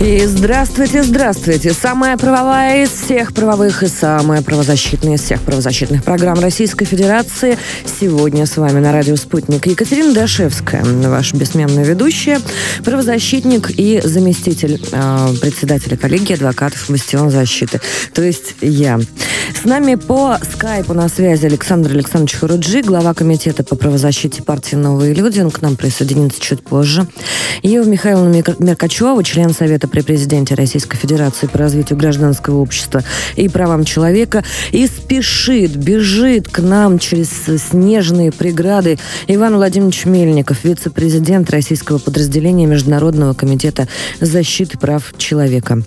И здравствуйте, здравствуйте. Самая правовая из всех правовых и самая правозащитная из всех правозащитных программ Российской Федерации. Сегодня с вами на радио «Спутник» Екатерина Дашевская, ваш бессменная ведущая, правозащитник и заместитель э, председателя коллегии адвокатов «Бастион защиты», то есть я. С нами по скайпу на связи Александр Александрович Харуджи, глава комитета по правозащите партии «Новые люди». Он к нам присоединится чуть позже. Ева Михайловна Меркачева, член Совета при президенте Российской Федерации по развитию гражданского общества и правам человека, и спешит, бежит к нам через снежные преграды Иван Владимирович Мельников, вице-президент российского подразделения Международного комитета защиты прав человека.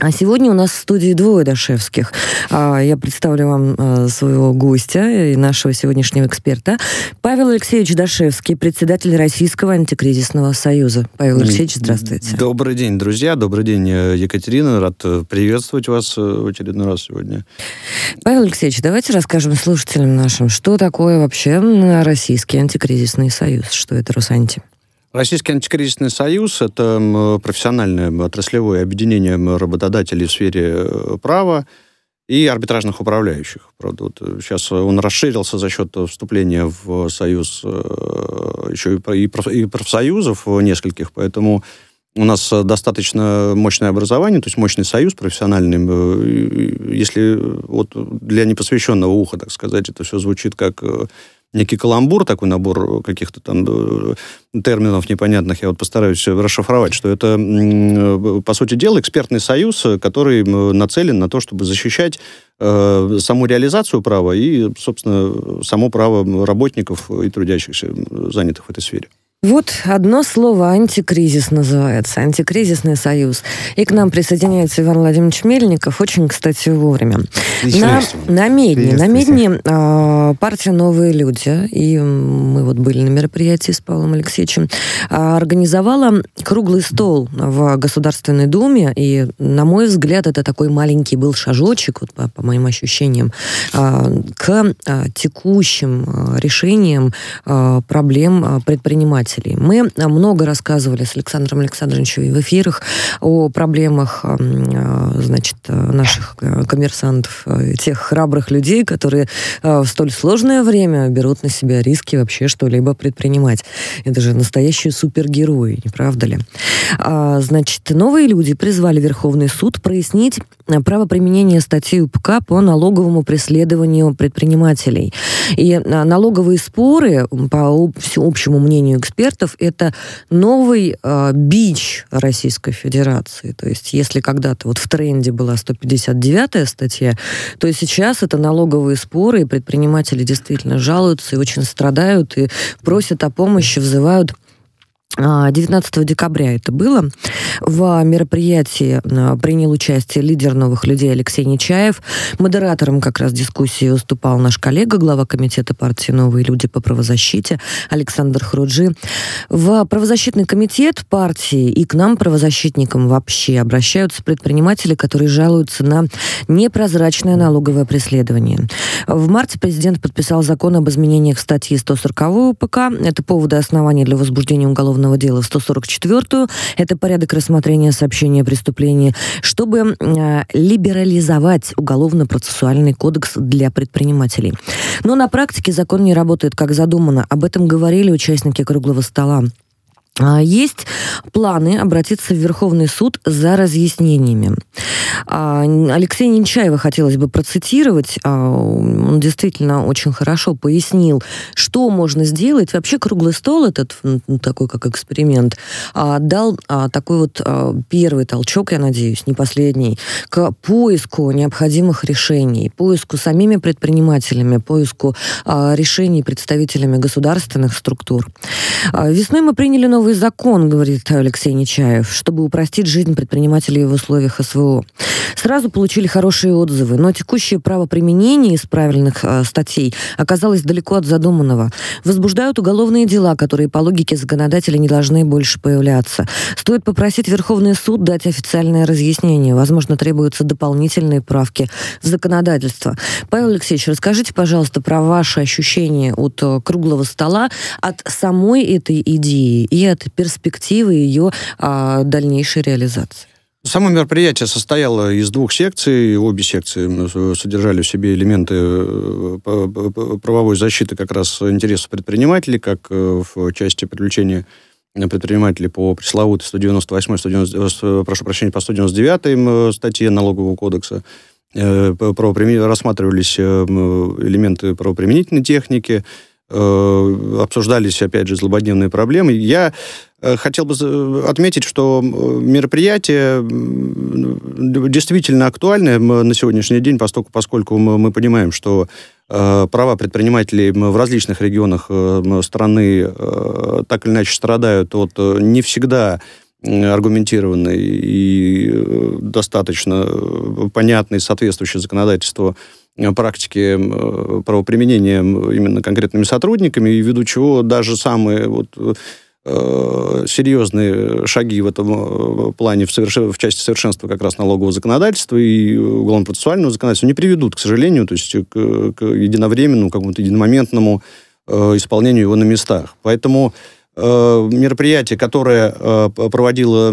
А сегодня у нас в студии двое Дашевских. А, я представлю вам а, своего гостя и нашего сегодняшнего эксперта. Павел Алексеевич Дашевский, председатель Российского антикризисного союза. Павел Алексеевич, здравствуйте. Добрый день, друзья. Добрый день, э, Екатерина. Рад э, приветствовать вас э, в очередной раз сегодня. Павел Алексеевич, давайте расскажем слушателям нашим, что такое вообще Российский антикризисный союз, что это Росанти. Российский антикризисный союз – это профессиональное отраслевое объединение работодателей в сфере э, права и арбитражных управляющих. Правда, вот сейчас он расширился за счет вступления в союз э, еще и профсоюзов нескольких, поэтому у нас достаточно мощное образование, то есть мощный союз профессиональный. Э, если вот для непосвященного уха, так сказать, это все звучит как некий каламбур, такой набор каких-то там э, терминов непонятных, я вот постараюсь расшифровать, что это, э, по сути дела, экспертный союз, который нацелен на то, чтобы защищать э, саму реализацию права и, собственно, само право работников и трудящихся, занятых в этой сфере. Вот одно слово «антикризис» называется, «антикризисный союз». И к нам присоединяется Иван Владимирович Мельников, очень, кстати, вовремя. На, на Медне, на Медне э, партия «Новые люди», и мы вот были на мероприятии с Павлом Алексеевичем, э, организовала круглый стол в Государственной Думе, и, на мой взгляд, это такой маленький был шажочек, вот по, по моим ощущениям, э, к э, текущим решениям э, проблем предпринимателей предпринимателей. Мы а, много рассказывали с Александром Александровичем в эфирах о проблемах а, значит, наших э, коммерсантов, э, тех храбрых людей, которые а, в столь сложное время берут на себя риски вообще что-либо предпринимать. Это же настоящие супергерои, не правда ли? Значит, новые люди призвали Верховный суд прояснить право применения статьи УПК по налоговому преследованию предпринимателей. И налоговые споры, по общему мнению экспертов, экспертов, это новый э, бич Российской Федерации. То есть если когда-то вот в тренде была 159-я статья, то сейчас это налоговые споры, и предприниматели действительно жалуются и очень страдают, и просят о помощи, взывают 19 а, декабря это было. В мероприятии принял участие лидер новых людей Алексей Нечаев. Модератором как раз дискуссии выступал наш коллега, глава комитета партии «Новые люди» по правозащите Александр Хруджи. В правозащитный комитет партии и к нам, правозащитникам, вообще обращаются предприниматели, которые жалуются на непрозрачное налоговое преследование. В марте президент подписал закон об изменениях статьи 140 УПК. Это поводы основания для возбуждения уголовного уголовного дела в 144-ю, это порядок рассмотрения сообщения о преступлении, чтобы э, либерализовать уголовно-процессуальный кодекс для предпринимателей. Но на практике закон не работает как задумано. Об этом говорили участники круглого стола. А, есть планы обратиться в Верховный суд за разъяснениями. А, Алексея Нечаева хотелось бы процитировать. А, он действительно очень хорошо пояснил, что можно сделать. Вообще круглый стол этот, ну, такой как эксперимент, дал такой вот первый толчок, я надеюсь, не последний, к поиску необходимых решений, поиску самими предпринимателями, поиску решений представителями государственных структур. Весной мы приняли новый новый закон, говорит Алексей Нечаев, чтобы упростить жизнь предпринимателей в условиях СВО. Сразу получили хорошие отзывы, но текущее право применения из правильных э, статей оказалось далеко от задуманного. Возбуждают уголовные дела, которые по логике законодателя не должны больше появляться. Стоит попросить Верховный суд дать официальное разъяснение. Возможно, требуются дополнительные правки в законодательство. Павел Алексеевич, расскажите, пожалуйста, про ваши ощущения от э, круглого стола, от самой этой идеи и от перспективы ее а, дальнейшей реализации. Само мероприятие состояло из двух секций. Обе секции содержали в себе элементы э, правовой защиты как раз интересов предпринимателей, как э, в части привлечения предпринимателей по пресловутой 198, 190, прошу прощения, по 199 статье Налогового кодекса. Э, рассматривались элементы правоприменительной техники, обсуждались, опять же, злободневные проблемы. Я Э, хотел бы отметить, что мероприятие действительно актуальное на сегодняшний день, поскольку, поскольку мы понимаем, что э, права предпринимателей в различных регионах э, страны так или иначе страдают от не всегда аргументированной и достаточно понятной, соответствующей законодательству практики правоприменения именно конкретными сотрудниками, и ввиду чего даже самые вот Э, серьезные шаги в этом э, плане в, соверш... в части совершенства как раз налогового законодательства и уголовно-процессуального законодательства не приведут, к сожалению, то есть к, к единовременному, какому-то единомоментному э, исполнению его на местах. Поэтому э, мероприятие, которое э, проводила,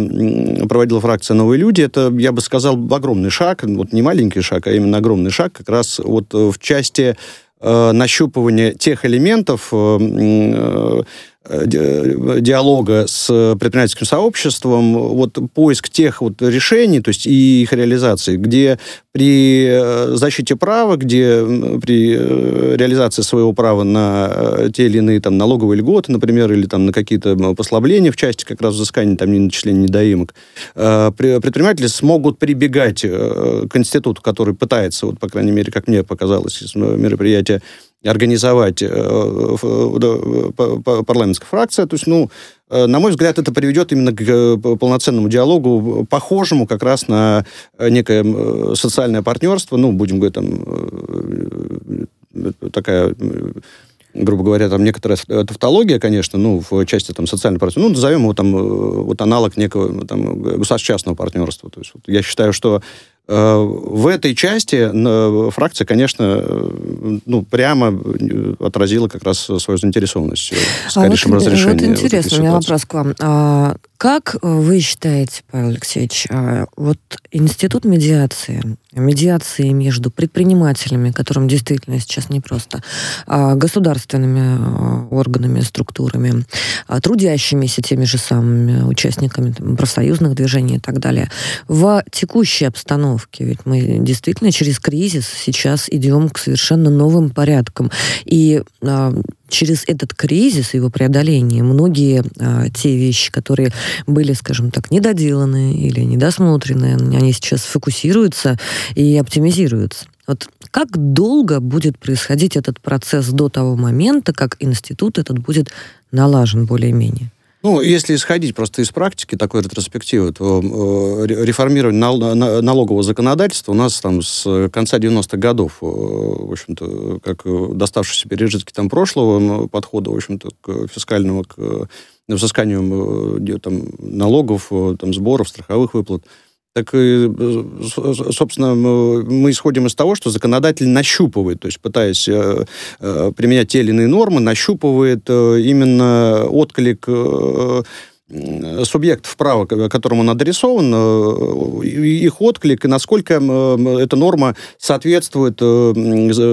проводила фракция «Новые люди», это, я бы сказал, огромный шаг, вот не маленький шаг, а именно огромный шаг как раз вот в части э, нащупывания тех элементов, э, Э, диалога с предпринимательским сообществом, вот поиск тех вот решений, то есть и их реализации, где при э, защите права, где при э, реализации своего права на те или иные там налоговые льготы, например, или там на какие-то послабления в части как раз взыскания там не начисления недоимок, предприниматели смогут прибегать к институту, который пытается, вот по крайней мере, как мне показалось из мероприятия, организовать э, парламентская фракция. То есть, ну, э, на мой взгляд, это приведет именно к э, полноценному диалогу, похожему как раз на некое социальное партнерство. Ну, будем говорить, там, такая грубо говоря, там некоторая тавтология, конечно, ну, в части там социального партнерства, ну, назовем его там вот аналог некого там государственно-частного партнерства. То есть вот, я считаю, что в этой части фракция, конечно, э, ну, прямо отразила как раз свою заинтересованность в скорейшем а вот, разрешении. Вот интересно, вот у меня вопрос к вам. Как вы считаете, Павел Алексеевич, а вот институт медиации, медиации между предпринимателями, которым действительно сейчас непросто, а государственными а, органами, структурами, трудящимися теми же самыми участниками профсоюзных движений и так далее, в текущей обстановке, ведь мы действительно через кризис сейчас идем к совершенно новым порядкам, и через этот кризис, его преодоление, многие а, те вещи, которые были, скажем так, недоделаны или недосмотрены, они сейчас фокусируются и оптимизируются. Вот как долго будет происходить этот процесс до того момента, как институт этот будет налажен более-менее? Ну, если исходить просто из практики такой ретроспективы, то э, реформирование нал налогового законодательства у нас там с конца 90-х годов, э, в общем-то, как доставшиеся пережитки там прошлого подхода, в общем-то, к фискальному, к взысканию э, там, налогов, э, там, сборов, страховых выплат, так, собственно, мы исходим из того, что законодатель нащупывает, то есть пытаясь э, э, применять те или иные нормы, нащупывает э, именно отклик субъектов права, которому он адресован, их отклик, и насколько эта норма соответствует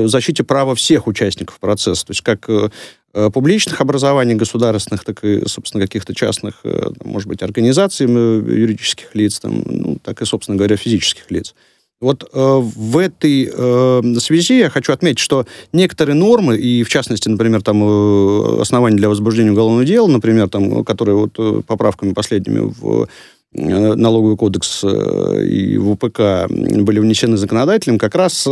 защите права всех участников процесса. То есть как Э, публичных образований государственных, так и, собственно, каких-то частных, э, может быть, организаций юридических лиц, там, ну, так и, собственно говоря, физических лиц. Вот э, в этой э, связи я хочу отметить, что некоторые нормы, и в частности, например, там э, основания для возбуждения уголовного дела, например, там, которые вот э, поправками последними в налоговый кодекс и в УПК были внесены законодателем, как раз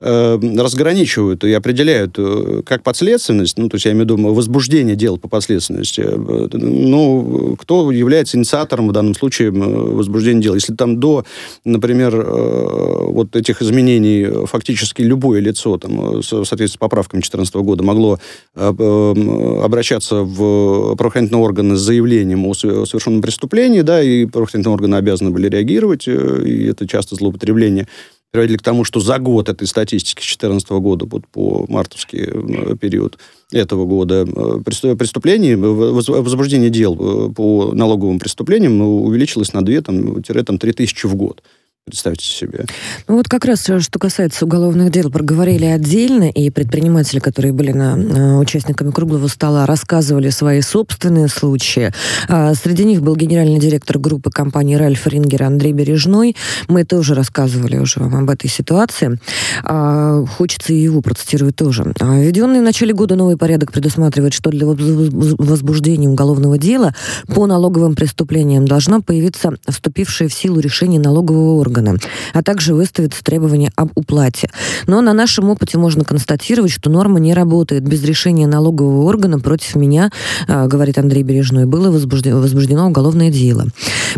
э, разграничивают и определяют э, как подследственность, ну, то есть я имею в виду возбуждение дел по подследственности, э, ну, кто является инициатором в данном случае возбуждения дел. Если там до, например, вот этих изменений фактически любое лицо, там, в соответствии с поправками 2014 года, могло обращаться в правоохранительные органы с заявлением о совершенном преступлении, да, и правоохранительные органы обязаны были реагировать, и это часто злоупотребление приводили к тому, что за год этой статистики с 2014 года, вот по мартовский э, период этого года, э, преступлений, возбуждение дел э, по налоговым преступлениям увеличилось на 2-3 тысячи в год. Представьте себе. Ну вот как раз, э, что касается уголовных дел, проговорили отдельно, и предприниматели, которые были на, э, участниками круглого стола, рассказывали свои собственные случаи. А, среди них был генеральный директор группы компании Ральф Рингер Андрей Бережной. Мы тоже рассказывали уже вам об этой ситуации. А, хочется и его процитировать тоже. А, введенный в начале года новый порядок предусматривает, что для возбуждения уголовного дела по налоговым преступлениям должна появиться вступившее в силу решение налогового органа органа, а также выставится требование об уплате. Но на нашем опыте можно констатировать, что норма не работает. Без решения налогового органа против меня, а, говорит Андрей Бережной, было возбуждено, возбуждено уголовное дело.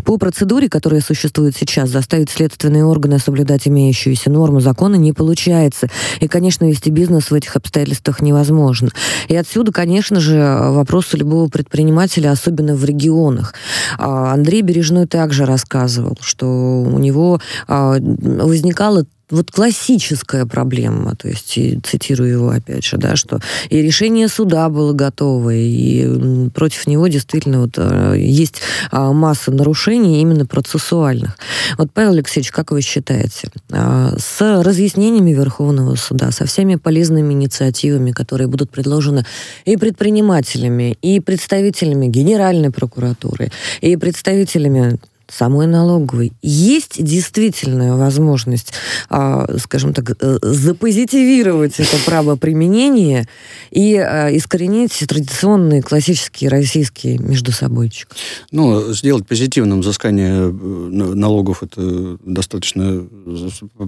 По процедуре, которая существует сейчас, заставить следственные органы соблюдать имеющуюся норму закона не получается. И, конечно, вести бизнес в этих обстоятельствах невозможно. И отсюда, конечно же, вопросы любого предпринимателя, особенно в регионах. А, Андрей Бережной также рассказывал, что у него а, возникало вот классическая проблема, то есть, цитирую его опять же, да, что и решение суда было готово, и против него действительно вот э, есть а, масса нарушений именно процессуальных. Вот, Павел Алексеевич, как вы считаете, а, с разъяснениями Верховного суда, со всеми полезными инициативами, которые будут предложены и предпринимателями, и представителями Генеральной прокуратуры, и представителями самой налоговой есть действительная возможность, а, скажем так, э, запозитивировать это право применения и а, искоренить традиционные классические российские междусобойчик? Ну, сделать позитивным взыскание э, налогов это достаточно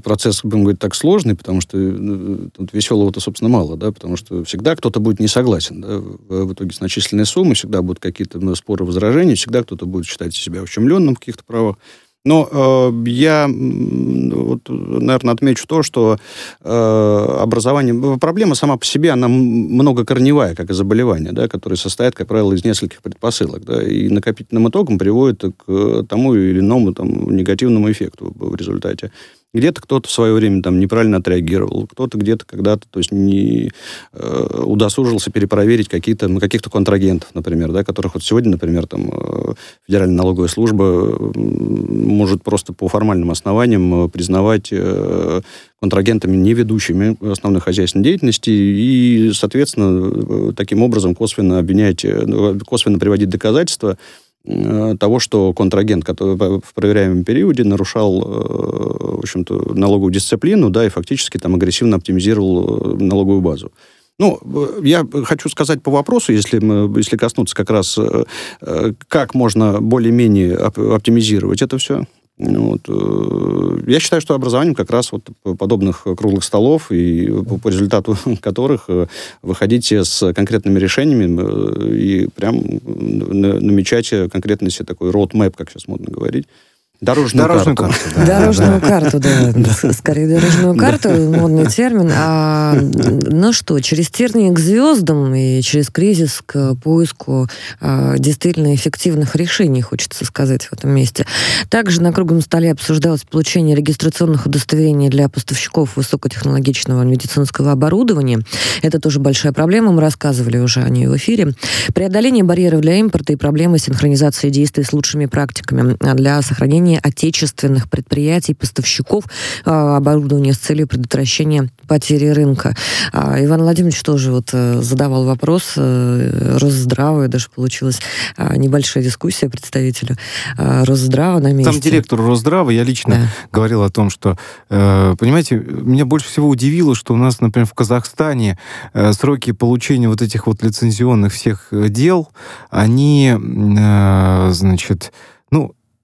процесс, будем говорить, так сложный, потому что э, тут веселого-то, собственно, мало, да, потому что всегда кто-то будет не согласен, да, в итоге с начисленной суммой всегда будут какие-то споры, возражения, всегда кто-то будет считать себя ущемленным в каких-то правах. Но э, я, вот, наверное, отмечу то, что э, образование... Проблема сама по себе, она многокорневая, как и заболевание, да, которое состоит, как правило, из нескольких предпосылок. Да, и накопительным итогом приводит к тому или иному там, негативному эффекту в результате. Где-то кто-то в свое время там неправильно отреагировал, кто-то где-то когда-то, то есть не э, удосужился перепроверить какие-то, ну, каких-то контрагентов, например, да, которых вот сегодня, например, там э, Федеральная налоговая служба может просто по формальным основаниям э, признавать э, контрагентами, не ведущими основной хозяйственной деятельности, и, соответственно, э, таким образом косвенно обвинять, ну, косвенно приводить доказательства. Э, того, что контрагент который в проверяемом периоде нарушал, э, в общем-то, налоговую дисциплину, да, и фактически там агрессивно оптимизировал э, налоговую базу. Ну, я хочу сказать по вопросу, если, мы, если коснуться как раз, как можно более-менее оптимизировать это все. Ну, вот. Э, я считаю, что образованием как раз вот подобных круглых столов, и по результату которых э, выходить с конкретными решениями э, и прям намечать конкретный себе такой roadmap, как сейчас модно говорить, Дорожную, дорожную карту. карту да. Дорожную да. карту, да. Скорее, дорожную карту, модный термин. А, ну что, через тернии к звездам и через кризис к поиску а, действительно эффективных решений, хочется сказать в этом месте. Также на круглом столе обсуждалось получение регистрационных удостоверений для поставщиков высокотехнологичного медицинского оборудования. Это тоже большая проблема, мы рассказывали уже о ней в эфире. Преодоление барьеров для импорта и проблемы синхронизации действий с лучшими практиками для сохранения сохранения отечественных предприятий, поставщиков э, оборудования с целью предотвращения потери рынка. А, Иван Владимирович тоже вот э, задавал вопрос э, Росздрава, и даже получилась э, небольшая дискуссия представителю Росздрава на месте. Там директор Росздрава, я лично да. говорил о том, что, э, понимаете, меня больше всего удивило, что у нас, например, в Казахстане сроки получения вот этих вот лицензионных всех дел, они, значит,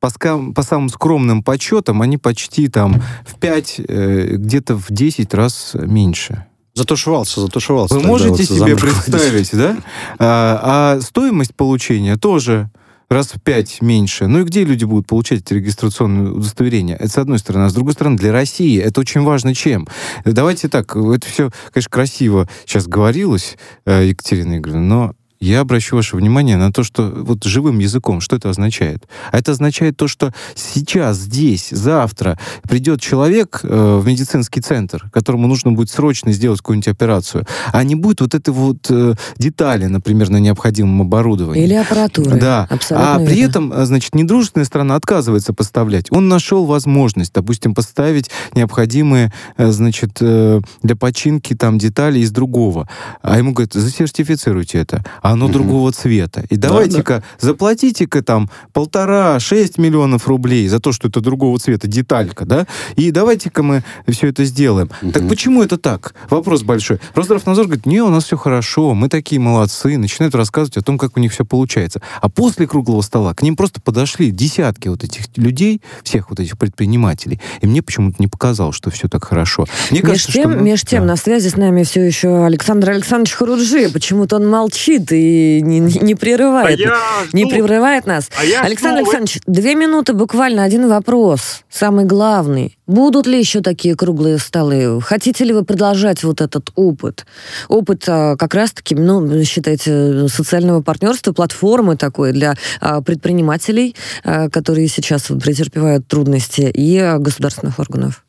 по, по самым скромным подсчетам, они почти там в 5, э, где-то в 10 раз меньше. Затушевался, затушевался. Вы можете вот себе представить, да? А, а стоимость получения тоже раз в пять меньше. Ну и где люди будут получать эти регистрационные удостоверения? Это с одной стороны. А с другой стороны, для России это очень важно чем? Давайте так, это все, конечно, красиво сейчас говорилось, э, Екатерина Игоревна, но я обращу ваше внимание на то, что вот живым языком, что это означает? А это означает то, что сейчас, здесь, завтра придет человек э, в медицинский центр, которому нужно будет срочно сделать какую-нибудь операцию, а не будет вот этой вот э, детали, например, на необходимом оборудовании. Или аппаратуры. Да. Абсолютно а верно. при этом, э, значит, недружественная страна отказывается поставлять. Он нашел возможность, допустим, поставить необходимые, э, значит, э, для починки там детали из другого. А ему говорят, засертифицируйте это оно угу. другого цвета. И давайте-ка, да, да. заплатите-ка там полтора-шесть миллионов рублей за то, что это другого цвета, деталька, да, и давайте-ка мы все это сделаем. Угу. Так почему это так? Вопрос большой. Росздравнадзор говорит, не, у нас все хорошо, мы такие молодцы, начинают рассказывать о том, как у них все получается. А после круглого стола к ним просто подошли десятки вот этих людей, всех вот этих предпринимателей, и мне почему-то не показалось, что все так хорошо. Мне меж кажется, тем, что... Меж тем, да. на связи с нами все еще Александр Александрович Харуджи. Почему-то он молчит и не, не прерывает, а не прерывает нас. А Александр жду... Александрович, две минуты буквально один вопрос, самый главный. Будут ли еще такие круглые столы? Хотите ли вы продолжать вот этот опыт? Опыт а, как раз-таки, ну, считайте, социального партнерства, платформы такой для а, предпринимателей, которые сейчас претерпевают трудности, и государственных органов.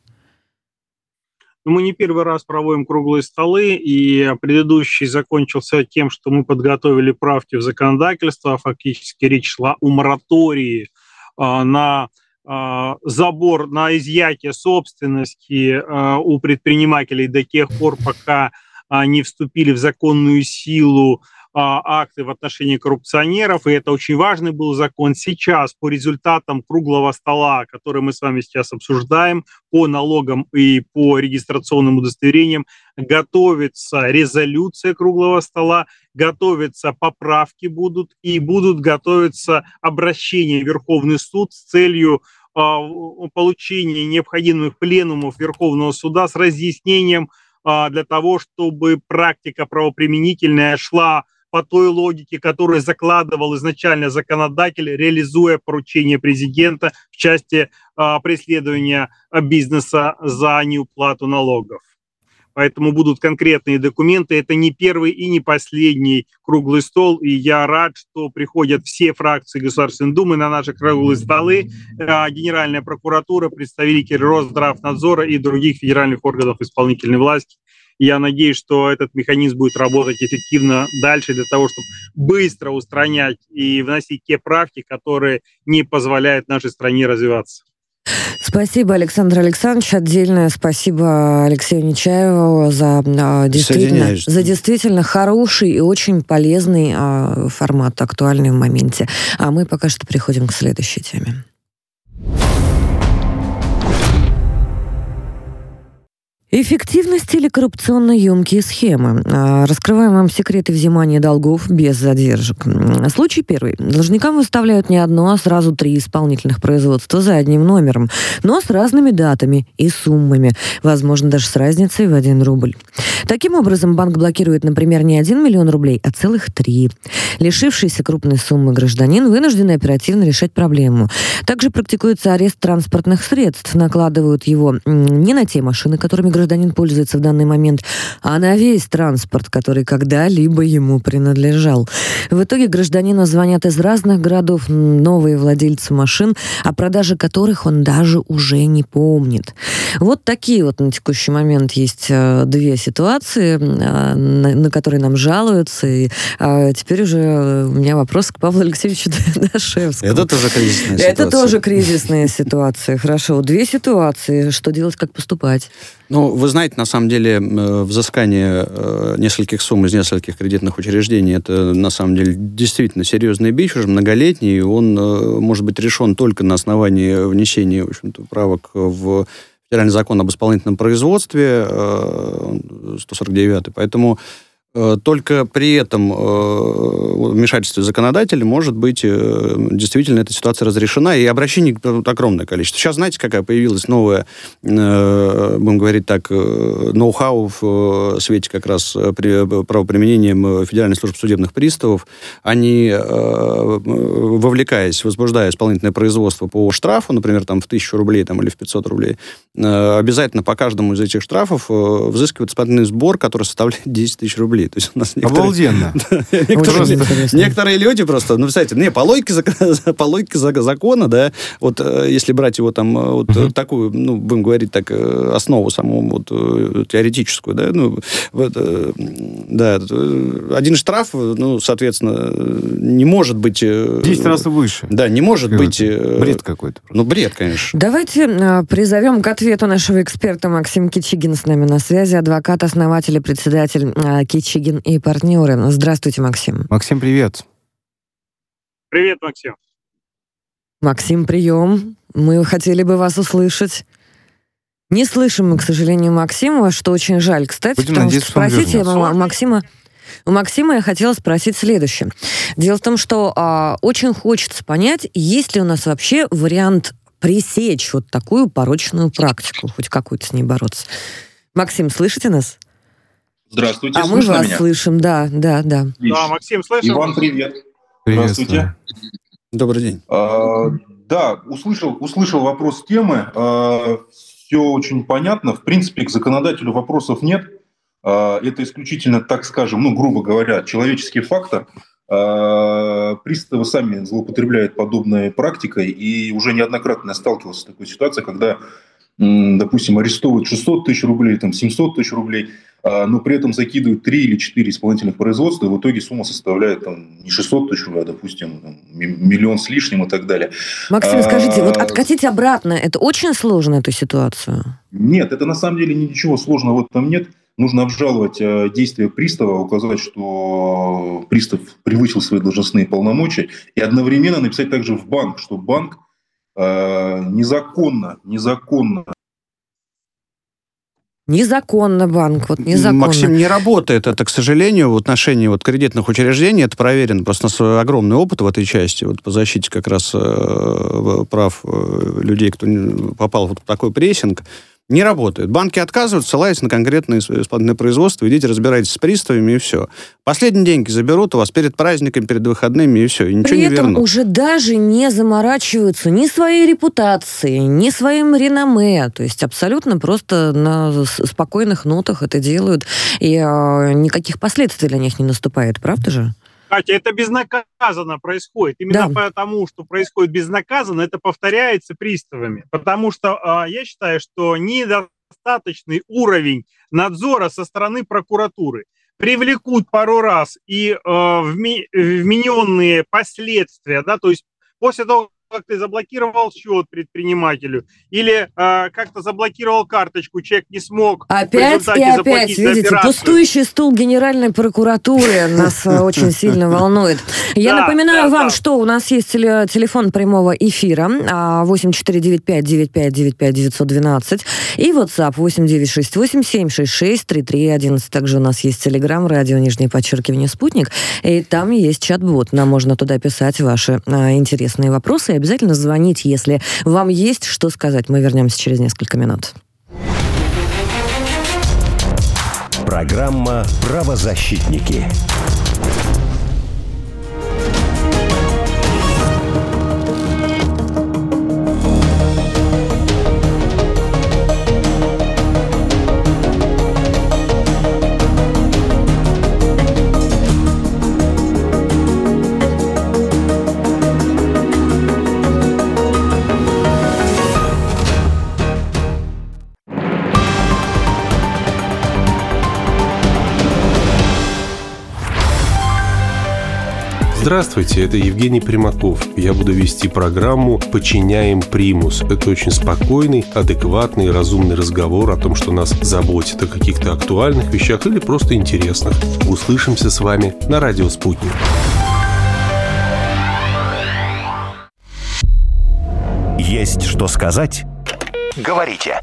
Мы не первый раз проводим круглые столы, и предыдущий закончился тем, что мы подготовили правки в законодательство, фактически речь шла о моратории а, на а, забор, на изъятие собственности а, у предпринимателей до тех пор, пока не вступили в законную силу акты в отношении коррупционеров, и это очень важный был закон. Сейчас по результатам круглого стола, который мы с вами сейчас обсуждаем, по налогам и по регистрационным удостоверениям, готовится резолюция круглого стола, готовятся поправки будут, и будут готовиться обращения в Верховный суд с целью а, получения необходимых пленумов Верховного суда с разъяснением а, для того, чтобы практика правоприменительная шла по той логике, которую закладывал изначально законодатель, реализуя поручение президента в части а, преследования бизнеса за неуплату налогов. Поэтому будут конкретные документы. Это не первый и не последний круглый стол. И я рад, что приходят все фракции Государственной Думы на наши круглые столы. А, Генеральная прокуратура, представители Росздравнадзора и других федеральных органов исполнительной власти я надеюсь, что этот механизм будет работать эффективно дальше для того, чтобы быстро устранять и вносить те правки, которые не позволяют нашей стране развиваться. Спасибо, Александр Александрович. Отдельное спасибо Алексею Нечаеву за, а, действительно, за действительно хороший и очень полезный а, формат, актуальный в моменте. А мы пока что переходим к следующей теме. Эффективность или коррупционно емкие схемы. А, раскрываем вам секреты взимания долгов без задержек. Случай первый. Должникам выставляют не одно, а сразу три исполнительных производства за одним номером, но с разными датами и суммами, возможно, даже с разницей в один рубль. Таким образом, банк блокирует, например, не один миллион рублей, а целых три. Лишившийся крупной суммы гражданин вынужден оперативно решать проблему. Также практикуется арест транспортных средств. Накладывают его не на те машины, которыми гражданин пользуется в данный момент, а на весь транспорт, который когда-либо ему принадлежал. В итоге гражданину звонят из разных городов новые владельцы машин, о продаже которых он даже уже не помнит. Вот такие вот на текущий момент есть э, две ситуации, э, на, которые нам жалуются. И а, теперь уже у меня вопрос к Павлу Алексеевичу Дашевскому. Это тоже кризисная ситуация. Это тоже кризисная ситуация. Хорошо. Две ситуации. Что делать, как поступать? Ну, вы знаете, на самом деле, э, взыскание э, нескольких сумм из нескольких кредитных учреждений, это, на самом деле, действительно серьезный бич, уже многолетний, он э, может быть решен только на основании внесения, в общем-то, правок в федеральный закон об исполнительном производстве, 149 Поэтому только при этом э, вмешательстве законодателя может быть э, действительно эта ситуация разрешена, и обращений огромное количество. Сейчас, знаете, какая появилась новая, будем говорить так, ноу-хау в свете как раз правоприменением Федеральной службы судебных приставов. Они, вовлекаясь, возбуждая исполнительное производство по штрафу, например, там в тысячу рублей там, или в 500 рублей, обязательно по каждому из этих штрафов взыскивают исполнительный сбор, который составляет 10 тысяч рублей рублей. То есть у нас некоторые, Обалденно. некоторые, некоторые люди просто, ну, представляете, не, по логике, по логике закона, да, вот э, если брать его там, э, вот угу. такую, ну, будем говорить так, основу саму вот теоретическую, да, ну, вот, да, один штраф, ну, соответственно, не может быть... 10 раз выше. Да, не может быть... Бред какой-то. Ну, бред, конечно. Давайте призовем к ответу нашего эксперта Максим Кичигин с нами на связи, адвокат, основатель и председатель Кичигин Чигин и партнеры. Здравствуйте, Максим. Максим, привет. Привет, Максим. Максим, прием. Мы хотели бы вас услышать. Не слышим мы, к сожалению, Максима, что очень жаль, кстати, Будем потому надеяться, что спросить я у Максима... У Максима я хотела спросить следующее. Дело в том, что а, очень хочется понять, есть ли у нас вообще вариант пресечь вот такую порочную практику, хоть какую-то с ней бороться. Максим, слышите нас? Здравствуйте, а мы вас меня? слышим, да, да, да. Да, Максим, слышим. Иван, привет. Здравствуйте. Добрый день. А, да, услышал, услышал вопрос темы. А, все очень понятно. В принципе, к законодателю вопросов нет. А, это исключительно, так скажем, ну, грубо говоря, человеческий фактор. А, приставы сами злоупотребляют подобной практикой, и уже неоднократно я сталкивался с такой ситуацией, когда допустим, арестовывают 600 тысяч рублей, там 700 тысяч рублей, а, но при этом закидывают 3 или 4 исполнительных производства, и в итоге сумма составляет там, не 600 тысяч рублей, а, допустим, миллион с лишним и так далее. Максим, а, скажите, вот откатить обратно, это очень сложно, эту ситуацию? Нет, это на самом деле ничего сложного в этом нет. Нужно обжаловать э, действия пристава, указать, что пристав превысил свои должностные полномочия, и одновременно написать также в банк, что банк незаконно, незаконно Незаконно банк, вот незаконно. Максим, не работает это, к сожалению, в отношении вот кредитных учреждений, это проверено, просто у нас огромный опыт в этой части, вот по защите как раз э, прав э, людей, кто попал вот в такой прессинг, не работает. Банки отказывают, ссылаясь на конкретное исполнительное производство, идите разбирайтесь с приставами и все. Последние деньги заберут у вас перед праздниками, перед выходными и все, и ничего При не этом вернут. уже даже не заморачиваются ни своей репутацией, ни своим реноме, то есть абсолютно просто на спокойных нотах это делают, и э, никаких последствий для них не наступает, правда же? Катя, это безнаказанно происходит. Именно да. потому, что происходит безнаказанно, это повторяется приставами. Потому что э, я считаю, что недостаточный уровень надзора со стороны прокуратуры привлекут пару раз и э, вмененные последствия, да, то есть после того, как ты заблокировал счет предпринимателю или э, как-то заблокировал карточку, человек не смог. Опять и опять, видите, пустующий стул Генеральной прокуратуры нас э, очень сильно волнует. Я напоминаю вам, что у нас есть телефон прямого эфира 8495-9595-912 и WhatsApp 8968-766-3311. Также у нас есть Telegram, радио, нижнее подчеркивание, спутник. И там есть чат-бот. Нам можно туда писать ваши а, интересные вопросы обязательно звоните, если вам есть что сказать. Мы вернемся через несколько минут. Программа «Правозащитники». Здравствуйте, это Евгений Примаков. Я буду вести программу «Подчиняем примус». Это очень спокойный, адекватный, разумный разговор о том, что нас заботит, о каких-то актуальных вещах или просто интересных. Услышимся с вами на радио «Спутник». Есть что сказать? Говорите.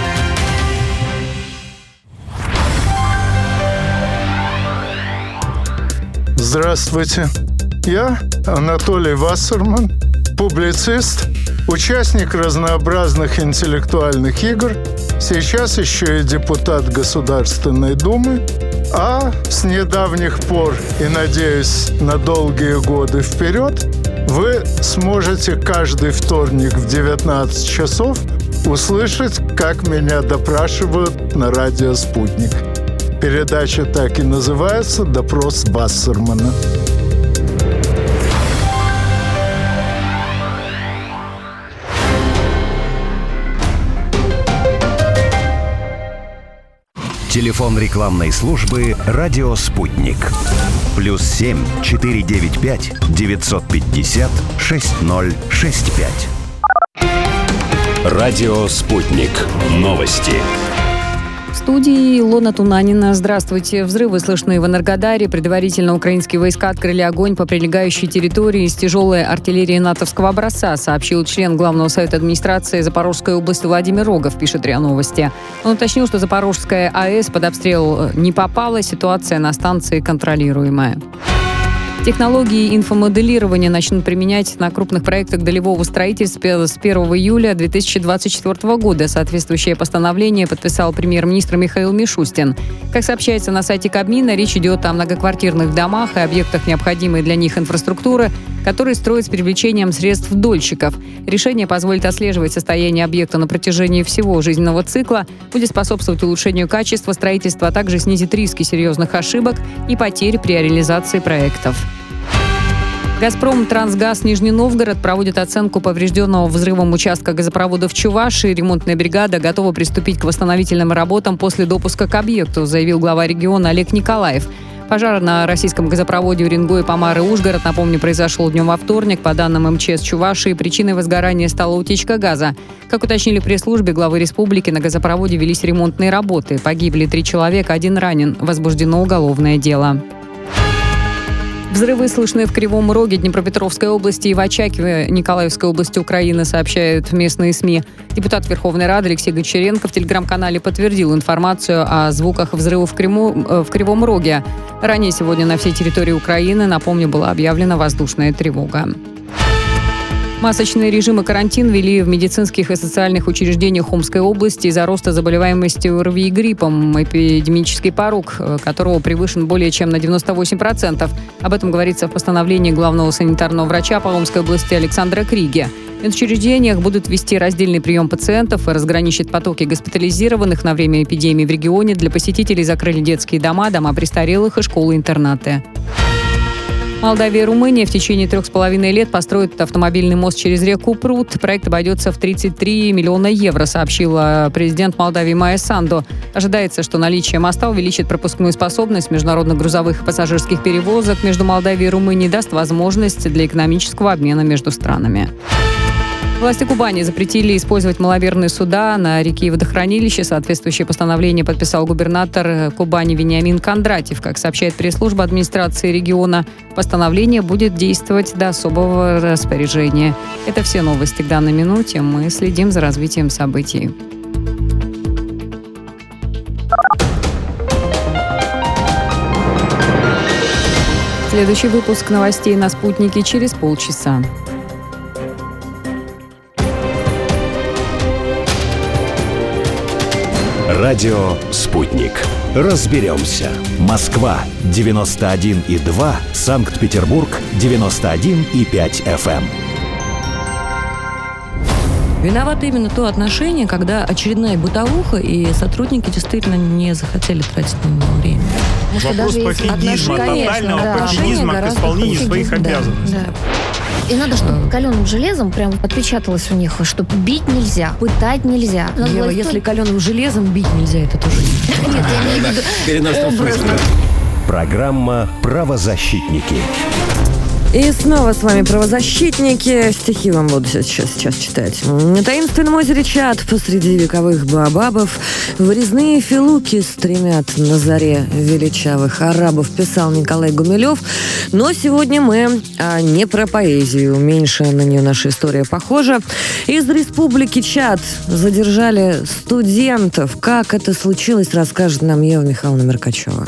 Здравствуйте. Я Анатолий Вассерман, публицист, участник разнообразных интеллектуальных игр, сейчас еще и депутат Государственной Думы, а с недавних пор и, надеюсь, на долгие годы вперед вы сможете каждый вторник в 19 часов услышать, как меня допрашивают на радио «Спутник». Передача так и называется «Допрос Бассермана». Телефон рекламной службы «Радио Спутник». Плюс семь четыре девять пять девятьсот пятьдесят шесть ноль шесть пять. Радио «Спутник». Новости студии Лона Тунанина. Здравствуйте. Взрывы слышны в Энергодаре. Предварительно украинские войска открыли огонь по прилегающей территории с тяжелой артиллерии натовского образца, сообщил член Главного совета администрации Запорожской области Владимир Рогов, пишет РИА Новости. Он уточнил, что Запорожская АЭС под обстрел не попала, ситуация на станции контролируемая. Технологии инфомоделирования начнут применять на крупных проектах долевого строительства с 1 июля 2024 года. Соответствующее постановление подписал премьер-министр Михаил Мишустин. Как сообщается на сайте Кабмина, речь идет о многоквартирных домах и объектах необходимой для них инфраструктуры, которые строят с привлечением средств дольщиков. Решение позволит отслеживать состояние объекта на протяжении всего жизненного цикла, будет способствовать улучшению качества строительства, а также снизить риски серьезных ошибок и потерь при реализации проектов. «Газпром Трансгаз Нижний Новгород» проводит оценку поврежденного взрывом участка газопровода в Чувашии. Ремонтная бригада готова приступить к восстановительным работам после допуска к объекту, заявил глава региона Олег Николаев. Пожар на российском газопроводе Уренгой, Помар и Ужгород, напомню, произошел днем во вторник. По данным МЧС Чувашии, причиной возгорания стала утечка газа. Как уточнили пресс-службе главы республики, на газопроводе велись ремонтные работы. Погибли три человека, один ранен. Возбуждено уголовное дело. Взрывы слышны в Кривом Роге, Днепропетровской области и в Очакове, Николаевской области Украины, сообщают местные СМИ. Депутат Верховной Рады Алексей Гончаренко в телеграм-канале подтвердил информацию о звуках взрывов в, Криму, э, в Кривом Роге. Ранее сегодня на всей территории Украины, напомню, была объявлена воздушная тревога. Масочный режим и карантин ввели в медицинских и социальных учреждениях Омской области из-за роста заболеваемости ОРВИ и гриппом, эпидемический порог э, которого превышен более чем на 98%. Об этом говорится в постановлении главного санитарного врача по Омской области Александра Криге. В учреждениях будут вести раздельный прием пациентов и разграничить потоки госпитализированных на время эпидемии в регионе. Для посетителей закрыли детские дома, дома престарелых и школы-интернаты. Молдавия и Румыния в течение трех с половиной лет построят автомобильный мост через реку Прут. Проект обойдется в 33 миллиона евро, сообщила президент Молдавии Майя Санду. Ожидается, что наличие моста увеличит пропускную способность международных грузовых и пассажирских перевозок между Молдавией и Румынией даст возможность для экономического обмена между странами. Власти Кубани запретили использовать маловерные суда на реке и водохранилище. Соответствующее постановление подписал губернатор Кубани Вениамин Кондратьев. Как сообщает пресс-служба администрации региона, постановление будет действовать до особого распоряжения. Это все новости к данной минуте. Мы следим за развитием событий. Следующий выпуск новостей на «Спутнике» через полчаса. Радио «Спутник». Разберемся. Москва, 91,2. Санкт-Петербург, 91,5 FM. Виновато именно то отношение, когда очередная бытовуха, и сотрудники действительно не захотели тратить на него время. Вопрос пофигизма, тотального да, пофигизма к исполнению своих обязанностей. Да, да. И надо, чтобы каленым железом прям отпечаталось у них, что бить нельзя, пытать нельзя. Ева, если каленым железом бить нельзя, это тоже не Нет, я образно. Программа «Правозащитники». И снова с вами правозащитники. Стихи вам буду сейчас, сейчас читать. На таинственном озере Чад посреди вековых баобабов вырезные филуки стремят на заре величавых арабов, писал Николай Гумилев. Но сегодня мы а, не про поэзию. Меньше на нее наша история похожа. Из республики Чад задержали студентов. Как это случилось, расскажет нам Ева Михайловна Меркачева.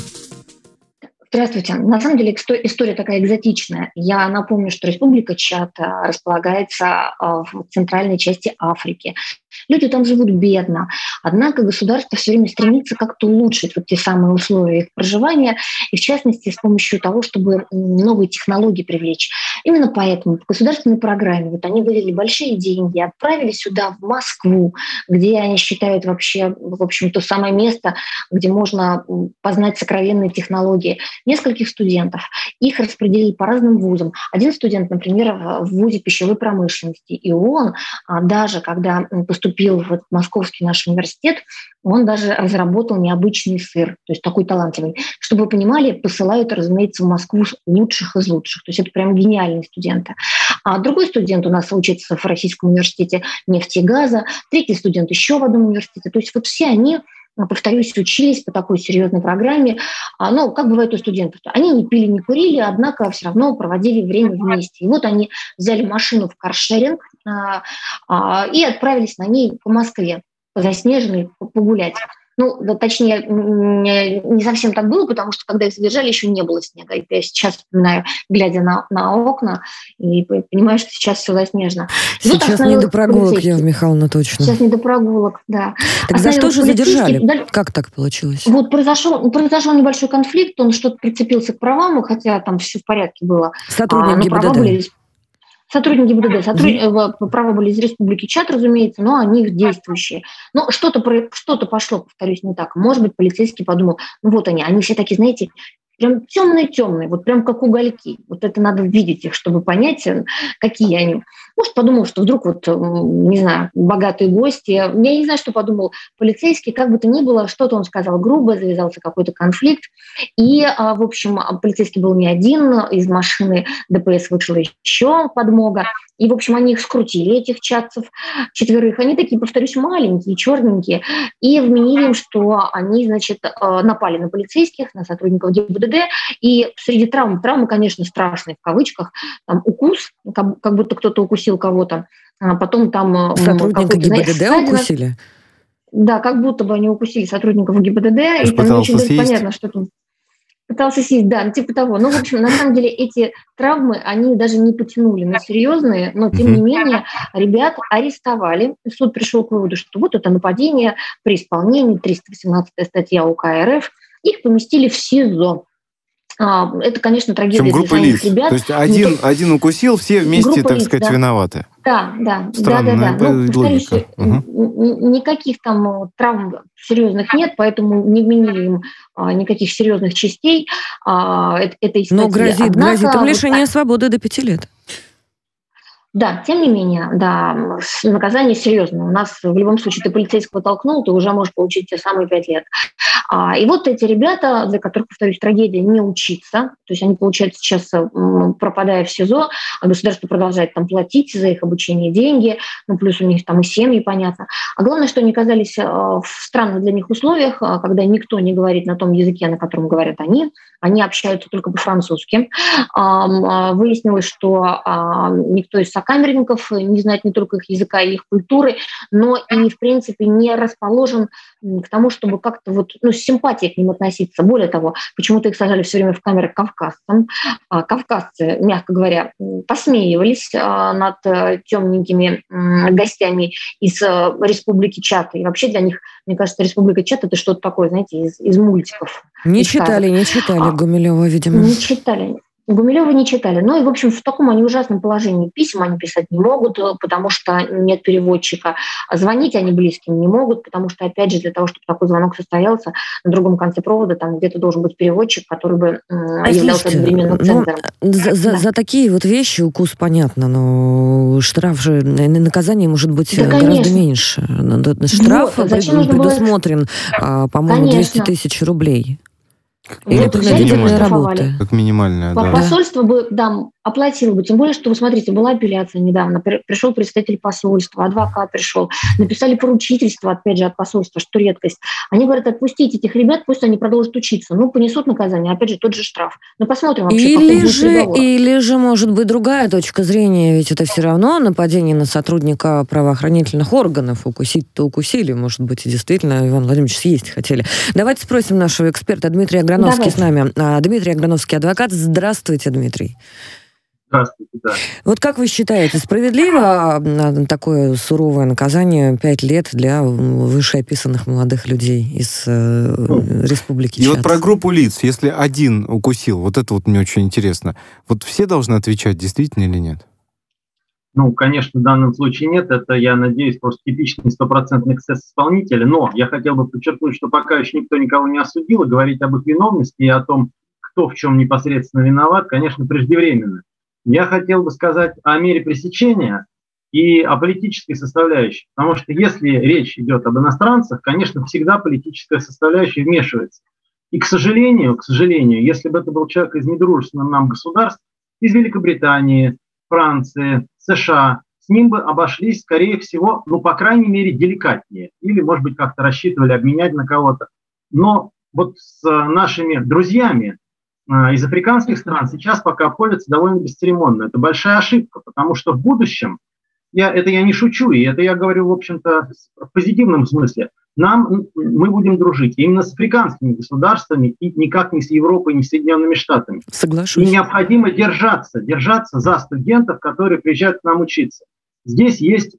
Здравствуйте. На самом деле история такая экзотичная. Я напомню, что Республика Чад располагается а, в центральной части Африки. Люди там живут бедно. Однако государство все время стремится как-то улучшить вот те самые условия их проживания, и в частности с помощью того, чтобы новые технологии привлечь. Именно поэтому в государственной программе вот они выделили большие деньги, отправили сюда, в Москву, где они считают вообще, в общем, то самое место, где можно познать сокровенные технологии. Нескольких студентов. Их распределили по разным вузам. Один студент, например, в вузе пищевой промышленности, и он а, даже когда поступил поступил в Московский наш университет, он даже разработал необычный сыр, то есть такой талантливый. Чтобы вы понимали, посылают, разумеется, в Москву лучших из лучших. То есть это прям гениальные студенты. А другой студент у нас учится в Российском университете нефти и газа, третий студент еще в одном университете. То есть вот все они повторюсь, учились по такой серьезной программе. А, ну, как бывает у студентов, они не пили, не курили, однако все равно проводили время вместе. И вот они взяли машину в каршеринг и отправились на ней по Москве, заснеженной, погулять. Ну, да, точнее, не совсем так было, потому что когда их задержали, еще не было снега. И я сейчас вспоминаю, глядя на, на окна, и понимаю, что сейчас все заснежено. Сейчас не до прогулок, Ева Михайловна, точно. Сейчас не до прогулок, да. Так за что же задержали? Как так получилось? Вот произошел, произошел небольшой конфликт, он что-то прицепился к правам, хотя там все в порядке было. Сотрудники а, ГИБДД. Были Сотрудники ГИБДД, сотруд... mm-hmm. право были из Республики Чад, разумеется, но они действующие. Но что-то, что-то пошло, повторюсь, не так. Может быть, полицейский подумал, ну вот они, они все такие, знаете, прям темные-темные, вот прям как угольки. Вот это надо видеть их, чтобы понять, э, какие они. Может, подумал, что вдруг вот, не знаю, богатые гости. Я не знаю, что подумал полицейский. Как бы то ни было, что-то он сказал грубо, завязался какой-то конфликт. И, а, в общем, полицейский был не один. Из машины ДПС вышла еще подмога. И, в общем, они их скрутили, этих чатцев четверых. Они такие, повторюсь, маленькие, черненькие. И вменили им, что они, значит, э, напали на полицейских, на сотрудников ГИБДД. И среди травм, травмы, конечно, страшные в кавычках, там укус, как будто кто-то укусил кого-то. А потом там... Э, Сотрудника ГИБДД знаете, укусили? Да, как будто бы они укусили сотрудников ГИБДД. И там не очень съесть. понятно, что там пытался сесть, да, ну, типа того. Ну, в общем, на самом деле эти травмы, они даже не потянули на серьезные, но тем не менее ребят арестовали. Суд пришел к выводу, что вот это нападение при исполнении, 318 статья УК РФ, их поместили в СИЗО. А, это, конечно, трагедия Причем для лиц. ребят. То есть один, не... один укусил, все вместе, группа так лиц, сказать, да. виноваты. Да, да, Странная да, да, да. Ну, повторюсь, угу. никаких там э, травм серьезных нет, поэтому не вменили им а, никаких серьезных частей а, этой статьи. Но грозит, Однако, грозит им лишение вот, свободы до пяти лет. Да, тем не менее, да, наказание серьезное. У нас в любом случае ты полицейского толкнул, ты уже можешь получить те самые пять лет. А, и вот эти ребята, для которых, повторюсь, трагедия не учиться, то есть они, получается, сейчас пропадая в СИЗО, а государство продолжает там платить за их обучение деньги, ну плюс у них там и семьи, понятно. А главное, что они оказались а, в странных для них условиях, а, когда никто не говорит на том языке, на котором говорят они, они общаются только по-французски. Выяснилось, что никто из сокамерников не знает не только их языка и их культуры, но и, в принципе, не расположен к тому, чтобы как-то вот, ну, с симпатией к ним относиться. Более того, почему-то их сажали все время в камеры кавказцам. А кавказцы, мягко говоря, посмеивались а, над э, темненькими гостями из э, Республики Чат. И вообще для них, мне кажется, Республика Чат – это что-то такое, знаете, из, из мультиков. Не читали, сказок. не читали Гумилева, видимо. Не читали. Гумилева не читали. Ну и, в общем, в таком они ужасном положении. Писем они писать не могут, э, потому что нет переводчика. А звонить они близким не могут, потому что, опять же, для того, чтобы такой звонок состоялся, на другом конце провода там где-то должен быть переводчик, который бы а являлся одновременно ну, центром. За, за, да. за такие вот вещи укус понятно, но штраф же, наказание может быть да, гораздо конечно. меньше. Штраф вот, предусмотрен, было... по-моему, 200 тысяч рублей. Или принудительная работа. Как минимальная, да. Посольство бы, да, оплатило бы. Тем более, что, вы смотрите, была апелляция недавно. Пришел представитель посольства, адвокат пришел. Написали поручительство, опять же, от посольства, что редкость. Они говорят, отпустите этих ребят, пусть они продолжат учиться. Ну, понесут наказание. Опять же, тот же штраф. Ну, посмотрим вообще, или же, Или же, может быть, другая точка зрения. Ведь это все равно нападение на сотрудника правоохранительных органов. Укусить-то укусили. Может быть, и действительно Иван Владимирович съесть хотели. Давайте спросим нашего эксперта Дмитрия Аграновский Давайте. с нами. А, Дмитрий Аграновский, адвокат. Здравствуйте, Дмитрий. Здравствуйте, да. Вот как вы считаете, справедливо а, такое суровое наказание пять лет для вышеописанных молодых людей из э, ну, Республики И вот про группу лиц, если один укусил, вот это вот мне очень интересно, вот все должны отвечать, действительно или нет? Ну, конечно, в данном случае нет. Это, я надеюсь, просто типичный стопроцентный эксцесс исполнителя. Но я хотел бы подчеркнуть, что пока еще никто никого не осудил, и говорить об их виновности и о том, кто в чем непосредственно виноват, конечно, преждевременно. Я хотел бы сказать о мере пресечения и о политической составляющей. Потому что если речь идет об иностранцах, конечно, всегда политическая составляющая вмешивается. И, к сожалению, к сожалению, если бы это был человек из недружественных нам государств, из Великобритании, Франции, США, с ним бы обошлись, скорее всего, ну, по крайней мере, деликатнее. Или, может быть, как-то рассчитывали обменять на кого-то. Но вот с нашими друзьями, из африканских стран сейчас пока обходятся довольно бесцеремонно. Это большая ошибка, потому что в будущем, я, это я не шучу, и это я говорю, в общем-то, в позитивном смысле, нам, мы будем дружить именно с африканскими государствами и никак не с Европой, не с Соединенными Штатами. Соглашусь. И необходимо держаться, держаться за студентов, которые приезжают к нам учиться. Здесь есть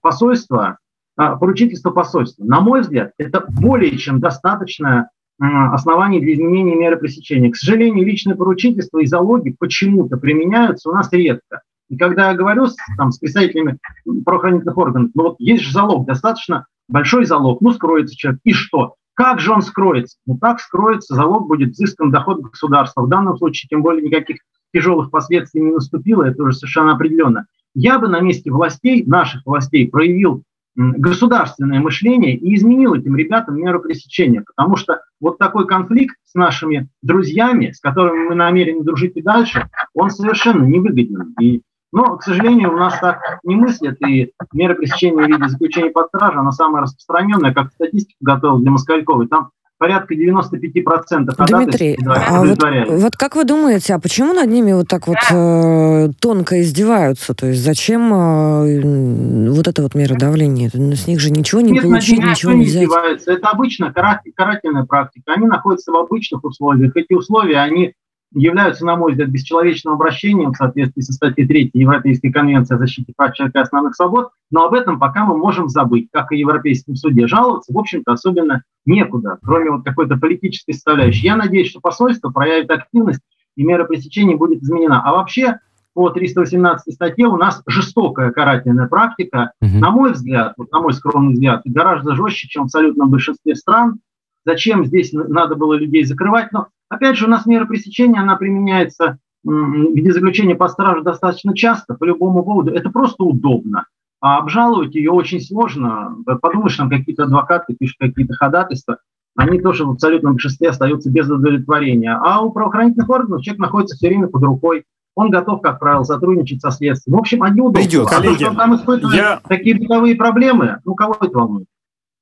посольство, а, поручительство посольства. На мой взгляд, это более чем достаточная оснований для изменения меры пресечения. К сожалению, личное поручительство и залоги почему-то применяются у нас редко. И когда я говорю с, там, с представителями правоохранительных органов, ну вот есть же залог, достаточно большой залог, ну скроется человек, и что? Как же он скроется? Ну так скроется, залог будет взыскан доход государства. В данном случае, тем более, никаких тяжелых последствий не наступило, это уже совершенно определенно. Я бы на месте властей, наших властей, проявил государственное мышление и изменил этим ребятам меру пресечения, потому что вот такой конфликт с нашими друзьями, с которыми мы намерены дружить и дальше, он совершенно невыгоден. И, но, к сожалению, у нас так не мыслят, и мера пресечения в виде заключения под стражу, она самая распространенная, как статистику готовил для Москальковой, там порядка 95% Дмитрий, а вот, вот как вы думаете, а почему над ними вот так вот э, тонко издеваются? То есть зачем э, вот это вот мера давления? С них же ничего не Нет, получить, ничего не взять. Издеваются. Это обычно карательная практика. Они находятся в обычных условиях. Эти условия, они являются, на мой взгляд, бесчеловечным обращением в соответствии со статьей 3 Европейской конвенции о защите прав человека и основных свобод, но об этом пока мы можем забыть, как и в Европейском суде. Жаловаться, в общем-то, особенно некуда, кроме вот какой-то политической составляющей. Я надеюсь, что посольство проявит активность, и мера пресечения будет изменена. А вообще, по 318 статье у нас жестокая карательная практика, угу. на мой взгляд, вот на мой скромный взгляд, гораздо жестче, чем в абсолютном большинстве стран. Зачем здесь надо было людей закрывать? Но Опять же, у нас мера пресечения, она применяется где заключение под стражу достаточно часто, по любому поводу. Это просто удобно. А обжаловать ее очень сложно. Подумаешь, там какие-то адвокаты пишут какие-то ходатайства, они тоже в абсолютном большинстве остаются без удовлетворения. А у правоохранительных органов человек находится все время под рукой. Он готов, как правило, сотрудничать со следствием. В общем, они удобны. Придет, а коллеги, то, что там испытывают я... такие бытовые проблемы, ну, кого это волнует?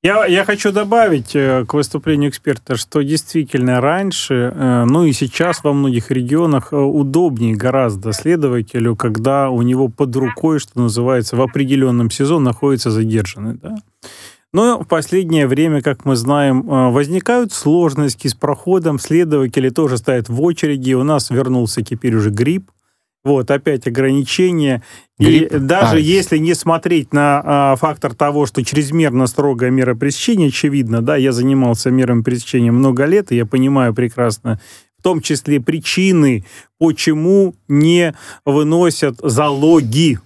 Я, я хочу добавить э, к выступлению эксперта, что действительно раньше, э, ну и сейчас во многих регионах э, удобнее гораздо следователю, когда у него под рукой, что называется, в определенном сезоне находится задержанный. Да? Но в последнее время, как мы знаем, возникают сложности с проходом. Следователи тоже стоят в очереди. У нас вернулся теперь уже грипп. Вот, опять ограничения. Грипп? И даже а. если не смотреть на а, фактор того, что чрезмерно строгая мера пресечения, очевидно, да, я занимался мерами пресечения много лет, и я понимаю прекрасно, в том числе причины, почему не выносят залоги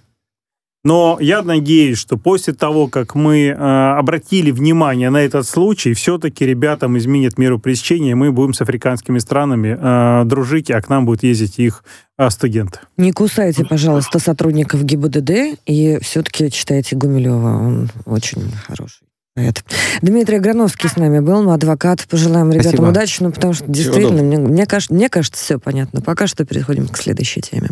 но я надеюсь, что после того, как мы э, обратили внимание на этот случай, все-таки ребятам изменят меру пресечения, мы будем с африканскими странами э, дружить, а к нам будут ездить их э, студенты. Не кусайте, пожалуйста, сотрудников ГИБДД и все-таки читайте Гумилева, он очень хороший. Дмитрий Грановский с нами был, адвокат. Пожелаем ребятам Спасибо. удачи, ну, потому что действительно, мне, мне, кажется, мне кажется, все понятно. Пока что переходим к следующей теме.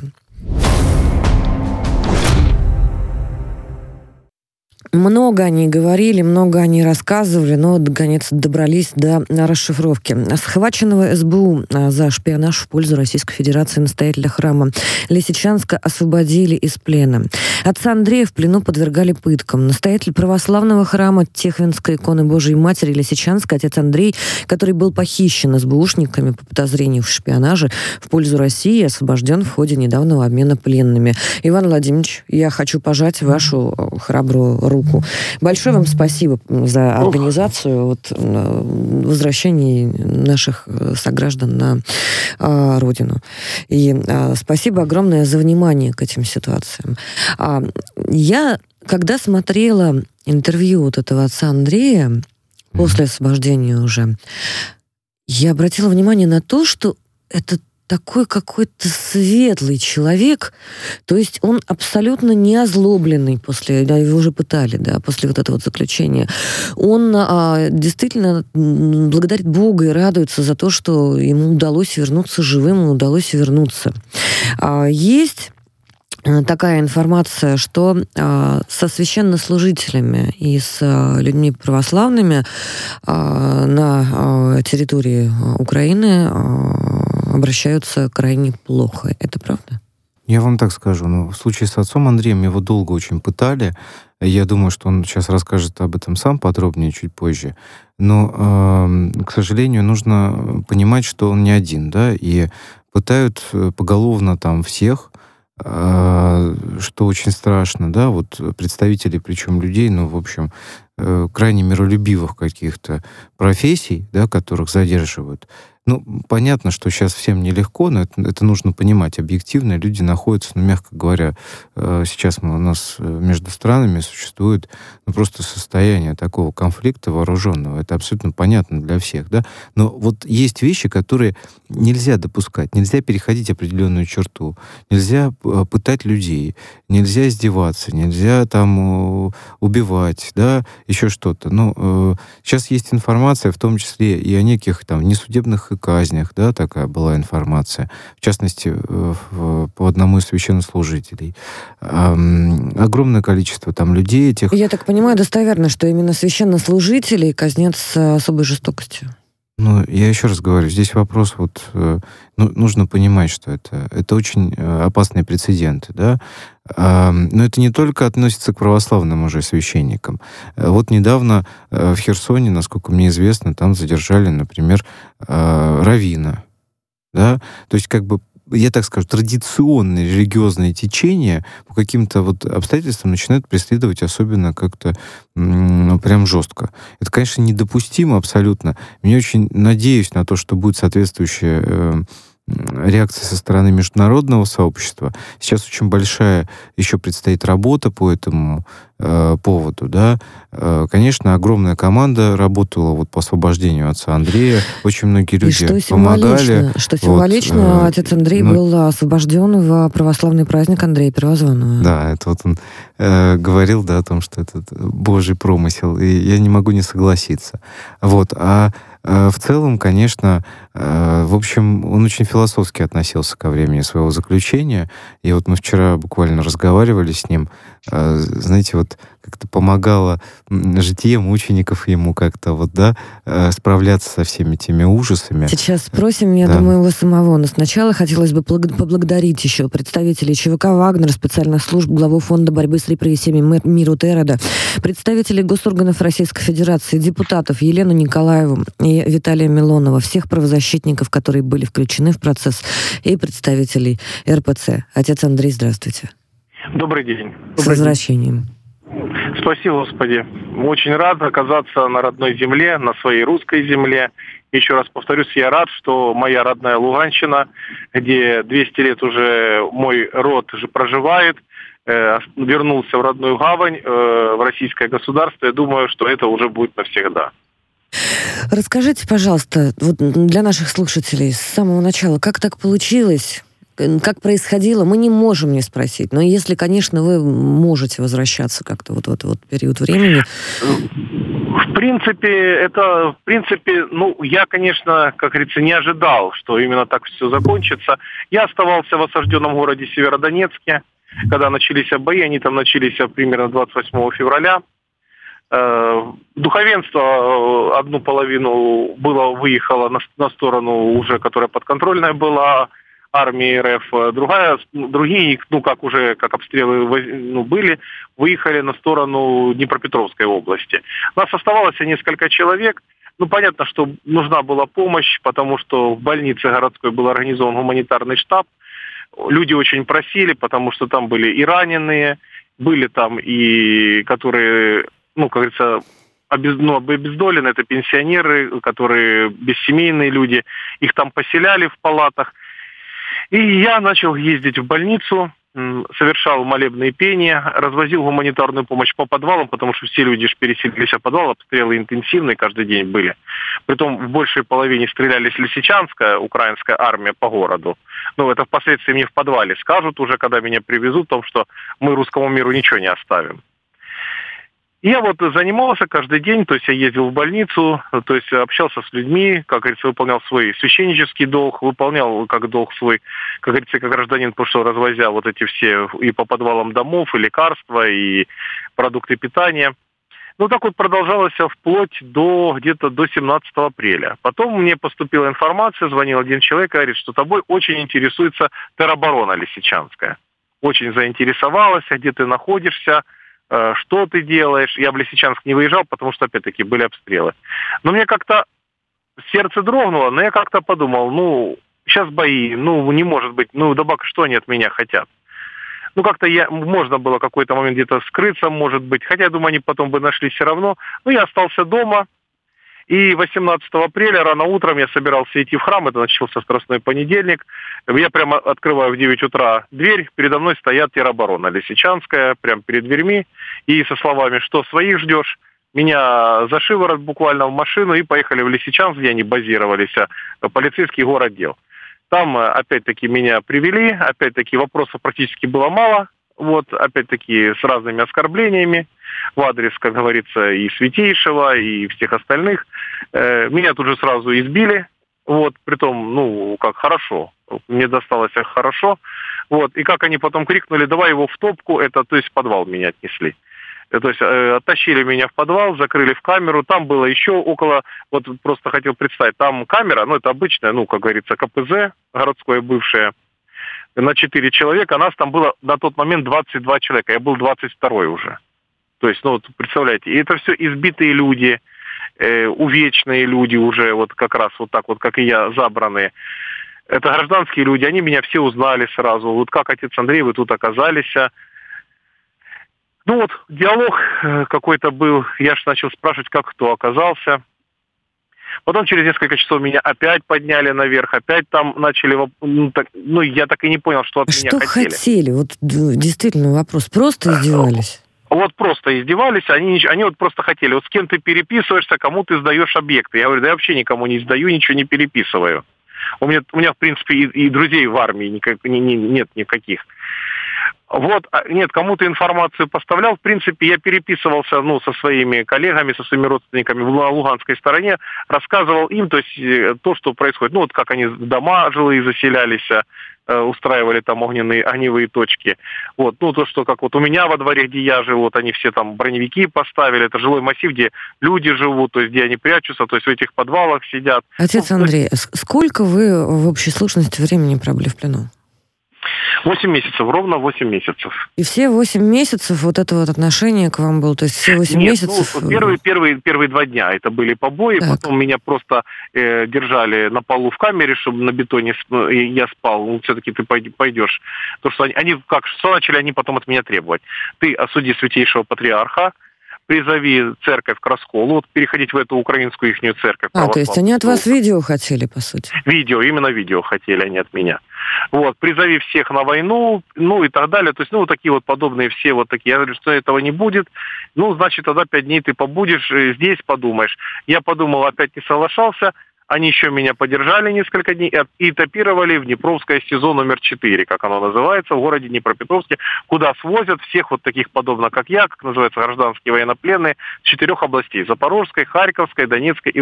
Много они говорили, много они рассказывали, но, наконец, добрались до расшифровки. Схваченного СБУ а, за шпионаж в пользу Российской Федерации настоятеля храма Лисичанска освободили из плена. Отца Андрея в плену подвергали пыткам. Настоятель православного храма Техвинской иконы Божией Матери Лисичанска, отец Андрей, который был похищен СБУшниками по подозрению в шпионаже в пользу России, освобожден в ходе недавнего обмена пленными. Иван Владимирович, я хочу пожать вашу э, храбрую руку руку. Большое вам спасибо за организацию вот, возвращения наших э, сограждан на а, родину. И а, спасибо огромное за внимание к этим ситуациям. А, я, когда смотрела интервью вот этого отца Андрея, после освобождения уже, я обратила внимание на то, что это такой какой-то светлый человек, то есть он абсолютно не озлобленный после, да, его уже пытали, да, после вот этого вот заключения. Он а, действительно благодарит Бога и радуется за то, что ему удалось вернуться живым, ему удалось вернуться. А, есть Э, такая информация, что э, со священнослужителями и с э, людьми православными э, на э, территории Украины э, обращаются крайне плохо. Это правда? Я вам так скажу. Ну, в случае с отцом Андреем его долго очень пытали. Я думаю, что он сейчас расскажет об этом сам подробнее чуть позже. Но, э, к сожалению, нужно понимать, что он не один, да, и пытают э, поголовно там всех, а, что очень страшно, да, вот представители, причем людей, ну, в общем, э, крайне миролюбивых каких-то профессий, да, которых задерживают, ну, понятно, что сейчас всем нелегко, но это, это нужно понимать объективно. Люди находятся, ну, мягко говоря, э, сейчас мы, у нас э, между странами существует ну, просто состояние такого конфликта вооруженного. Это абсолютно понятно для всех, да. Но вот есть вещи, которые нельзя допускать, нельзя переходить определенную черту, нельзя э, пытать людей, нельзя издеваться, нельзя там убивать, да, еще что-то. Но сейчас есть информация, в том числе и о неких там несудебных и казнях, да, такая была информация, в частности, по одному из священнослужителей. Огромное количество там людей этих... Я так понимаю достоверно, что именно священнослужителей казнят с особой жестокостью. Ну, я еще раз говорю, здесь вопрос вот, э, ну, нужно понимать, что это, это очень э, опасные прецеденты, да, но это не только относится к православным уже священникам. Э, вот недавно в Херсоне, насколько мне известно, там задержали, например, Равина, да, то есть как бы я так скажу, традиционные религиозные течения по каким-то вот обстоятельствам начинают преследовать особенно как-то ну, прям жестко. Это, конечно, недопустимо абсолютно. Мне очень надеюсь на то, что будет соответствующее э, реакция со стороны международного сообщества. Сейчас очень большая еще предстоит работа по этому э, поводу, да. Э, конечно, огромная команда работала вот по освобождению отцаАндрея. Очень многие люди И что помогали. Что символично, вот, э, отец Андрей ну, был освобожден в православный праздник Андрея Первозванного. Да, это вот он э, говорил, да, о том, что это Божий промысел, и я не могу не согласиться. Вот, а в целом, конечно, э, в общем, он очень философски относился ко времени своего заключения. И вот мы вчера буквально разговаривали с ним. Э, знаете, вот как-то помогало житие мучеников ему как-то вот, да, справляться со всеми теми ужасами. Сейчас спросим, я да. думаю, его самого. Но сначала хотелось бы поблагодарить еще представителей ЧВК «Вагнер», специальных служб, главу Фонда борьбы с репрессиями Миру Терода, представителей госорганов Российской Федерации, депутатов Елену Николаеву и Виталия Милонова, всех правозащитников, которые были включены в процесс, и представителей РПЦ. Отец Андрей, здравствуйте. Добрый день. С возвращением. Спасибо, Господи. Очень рад оказаться на родной земле, на своей русской земле. Еще раз повторюсь, я рад, что моя родная Луганщина, где 200 лет уже мой род же проживает, э, вернулся в родную гавань, э, в российское государство. Я думаю, что это уже будет навсегда. Расскажите, пожалуйста, вот для наших слушателей с самого начала, как так получилось, как происходило, мы не можем не спросить. Но если, конечно, вы можете возвращаться как-то вот в этот вот период времени. В принципе, это, в принципе, ну, я, конечно, как говорится, не ожидал, что именно так все закончится. Я оставался в осажденном городе Северодонецке, когда начались бои, они там начались примерно 28 февраля. Э, духовенство э, одну половину было выехало на, на сторону уже, которая подконтрольная была армии РФ, другая, другие, ну как уже, как обстрелы ну, были, выехали на сторону Днепропетровской области. Нас оставалось несколько человек, ну, понятно, что нужна была помощь, потому что в больнице городской был организован гуманитарный штаб. Люди очень просили, потому что там были и раненые, были там и которые ну, как говорится, обез, ну, обездолены, это пенсионеры, которые бессемейные люди, их там поселяли в палатах. И я начал ездить в больницу, совершал молебные пения, развозил гуманитарную помощь по подвалам, потому что все люди же переселились в подвал, обстрелы интенсивные каждый день были. Притом в большей половине стрелялись Лисичанская, украинская армия по городу. Ну, это впоследствии мне в подвале скажут уже, когда меня привезут, о том, что мы русскому миру ничего не оставим. Я вот занимался каждый день, то есть я ездил в больницу, то есть общался с людьми, как говорится, выполнял свой священнический долг, выполнял как долг свой, как говорится, как гражданин, потому что развозя вот эти все и по подвалам домов, и лекарства, и продукты питания. Ну, так вот продолжалось вплоть до где-то до 17 апреля. Потом мне поступила информация, звонил один человек, говорит, что тобой очень интересуется тероборона Лисичанская. Очень заинтересовалась, где ты находишься, что ты делаешь. Я в Лисичанск не выезжал, потому что, опять-таки, были обстрелы. Но мне как-то сердце дрогнуло, но я как-то подумал, ну, сейчас бои, ну, не может быть, ну, добак, что они от меня хотят? Ну, как-то я, можно было какой-то момент где-то скрыться, может быть, хотя, я думаю, они потом бы нашли все равно. Ну, я остался дома, и 18 апреля рано утром я собирался идти в храм, это начался Страстной понедельник. Я прямо открываю в 9 утра дверь, передо мной стоят тероборона Лисичанская, прямо перед дверьми, и со словами «Что своих ждешь?» Меня за шиворот буквально в машину и поехали в Лисичанск, где они базировались, а, полицейский город дел. Там, э, опять-таки, меня привели, опять-таки, вопросов практически было мало, вот, опять-таки, с разными оскорблениями в адрес, как говорится, и Святейшего, и всех остальных. Э, меня тут же сразу избили, вот, притом, ну, как хорошо, мне досталось хорошо, вот, и как они потом крикнули, давай его в топку, это, то есть, в подвал меня отнесли. Э, то есть э, оттащили меня в подвал, закрыли в камеру. Там было еще около, вот просто хотел представить, там камера, ну это обычная, ну как говорится, КПЗ городское бывшее, на 4 человека, нас там было на тот момент 22 человека, я был 22 уже. То есть, ну вот представляете, и это все избитые люди, э, увечные люди уже, вот как раз вот так вот, как и я, забранные. Это гражданские люди, они меня все узнали сразу. Вот как отец Андрей, вы тут оказались. Ну вот, диалог э, какой-то был, я же начал спрашивать, как кто оказался. Потом через несколько часов меня опять подняли наверх, опять там начали... Ну, так, ну я так и не понял, что от что меня хотели. Что хотели? Вот действительно вопрос. Просто издевались? Вот просто издевались, они, они вот просто хотели, вот с кем ты переписываешься, кому ты сдаешь объекты. Я говорю, да я вообще никому не сдаю, ничего не переписываю. У меня, у меня в принципе, и, и друзей в армии никак, не, не, нет никаких. Вот, а, нет, кому-то информацию поставлял. В принципе, я переписывался ну, со своими коллегами, со своими родственниками в Луганской стороне, рассказывал им то, есть, э, то что происходит. Ну, вот как они дома жилые заселялись, э, устраивали там огненные, огневые точки. Вот, ну, то, что как вот у меня во дворе, где я живу, вот они все там броневики поставили, это жилой массив, где люди живут, то есть где они прячутся, то есть в этих подвалах сидят. Отец ну, Андрей, есть... сколько вы в общей сложности времени пробыли в плену? 8 месяцев, ровно 8 месяцев. И все 8 месяцев вот это вот отношение к вам было? То есть все 8 Нет, месяцев... Ну, первые, первые, первые два дня это были побои, так. потом меня просто э, держали на полу в камере, чтобы на бетоне ну, я спал. Ну, все-таки ты пойдешь. То, что они, они как, что начали они потом от меня требовать? Ты осуди святейшего патриарха, призови церковь к расколу, вот переходить в эту украинскую ихнюю церковь. А, то есть они от вас видео хотели, по сути? Видео, именно видео хотели они от меня. Вот, призови всех на войну, ну и так далее. То есть, ну, вот такие вот подобные все вот такие. Я говорю, что этого не будет. Ну, значит, тогда пять дней ты побудешь, э, здесь подумаешь. Я подумал, опять не соглашался. Они еще меня поддержали несколько дней и этапировали в Днепровское СИЗО номер 4, как оно называется, в городе Днепропетровске, куда свозят всех вот таких, подобно как я, как называется, гражданские военнопленные, с четырех областей. Запорожской, Харьковской, Донецкой и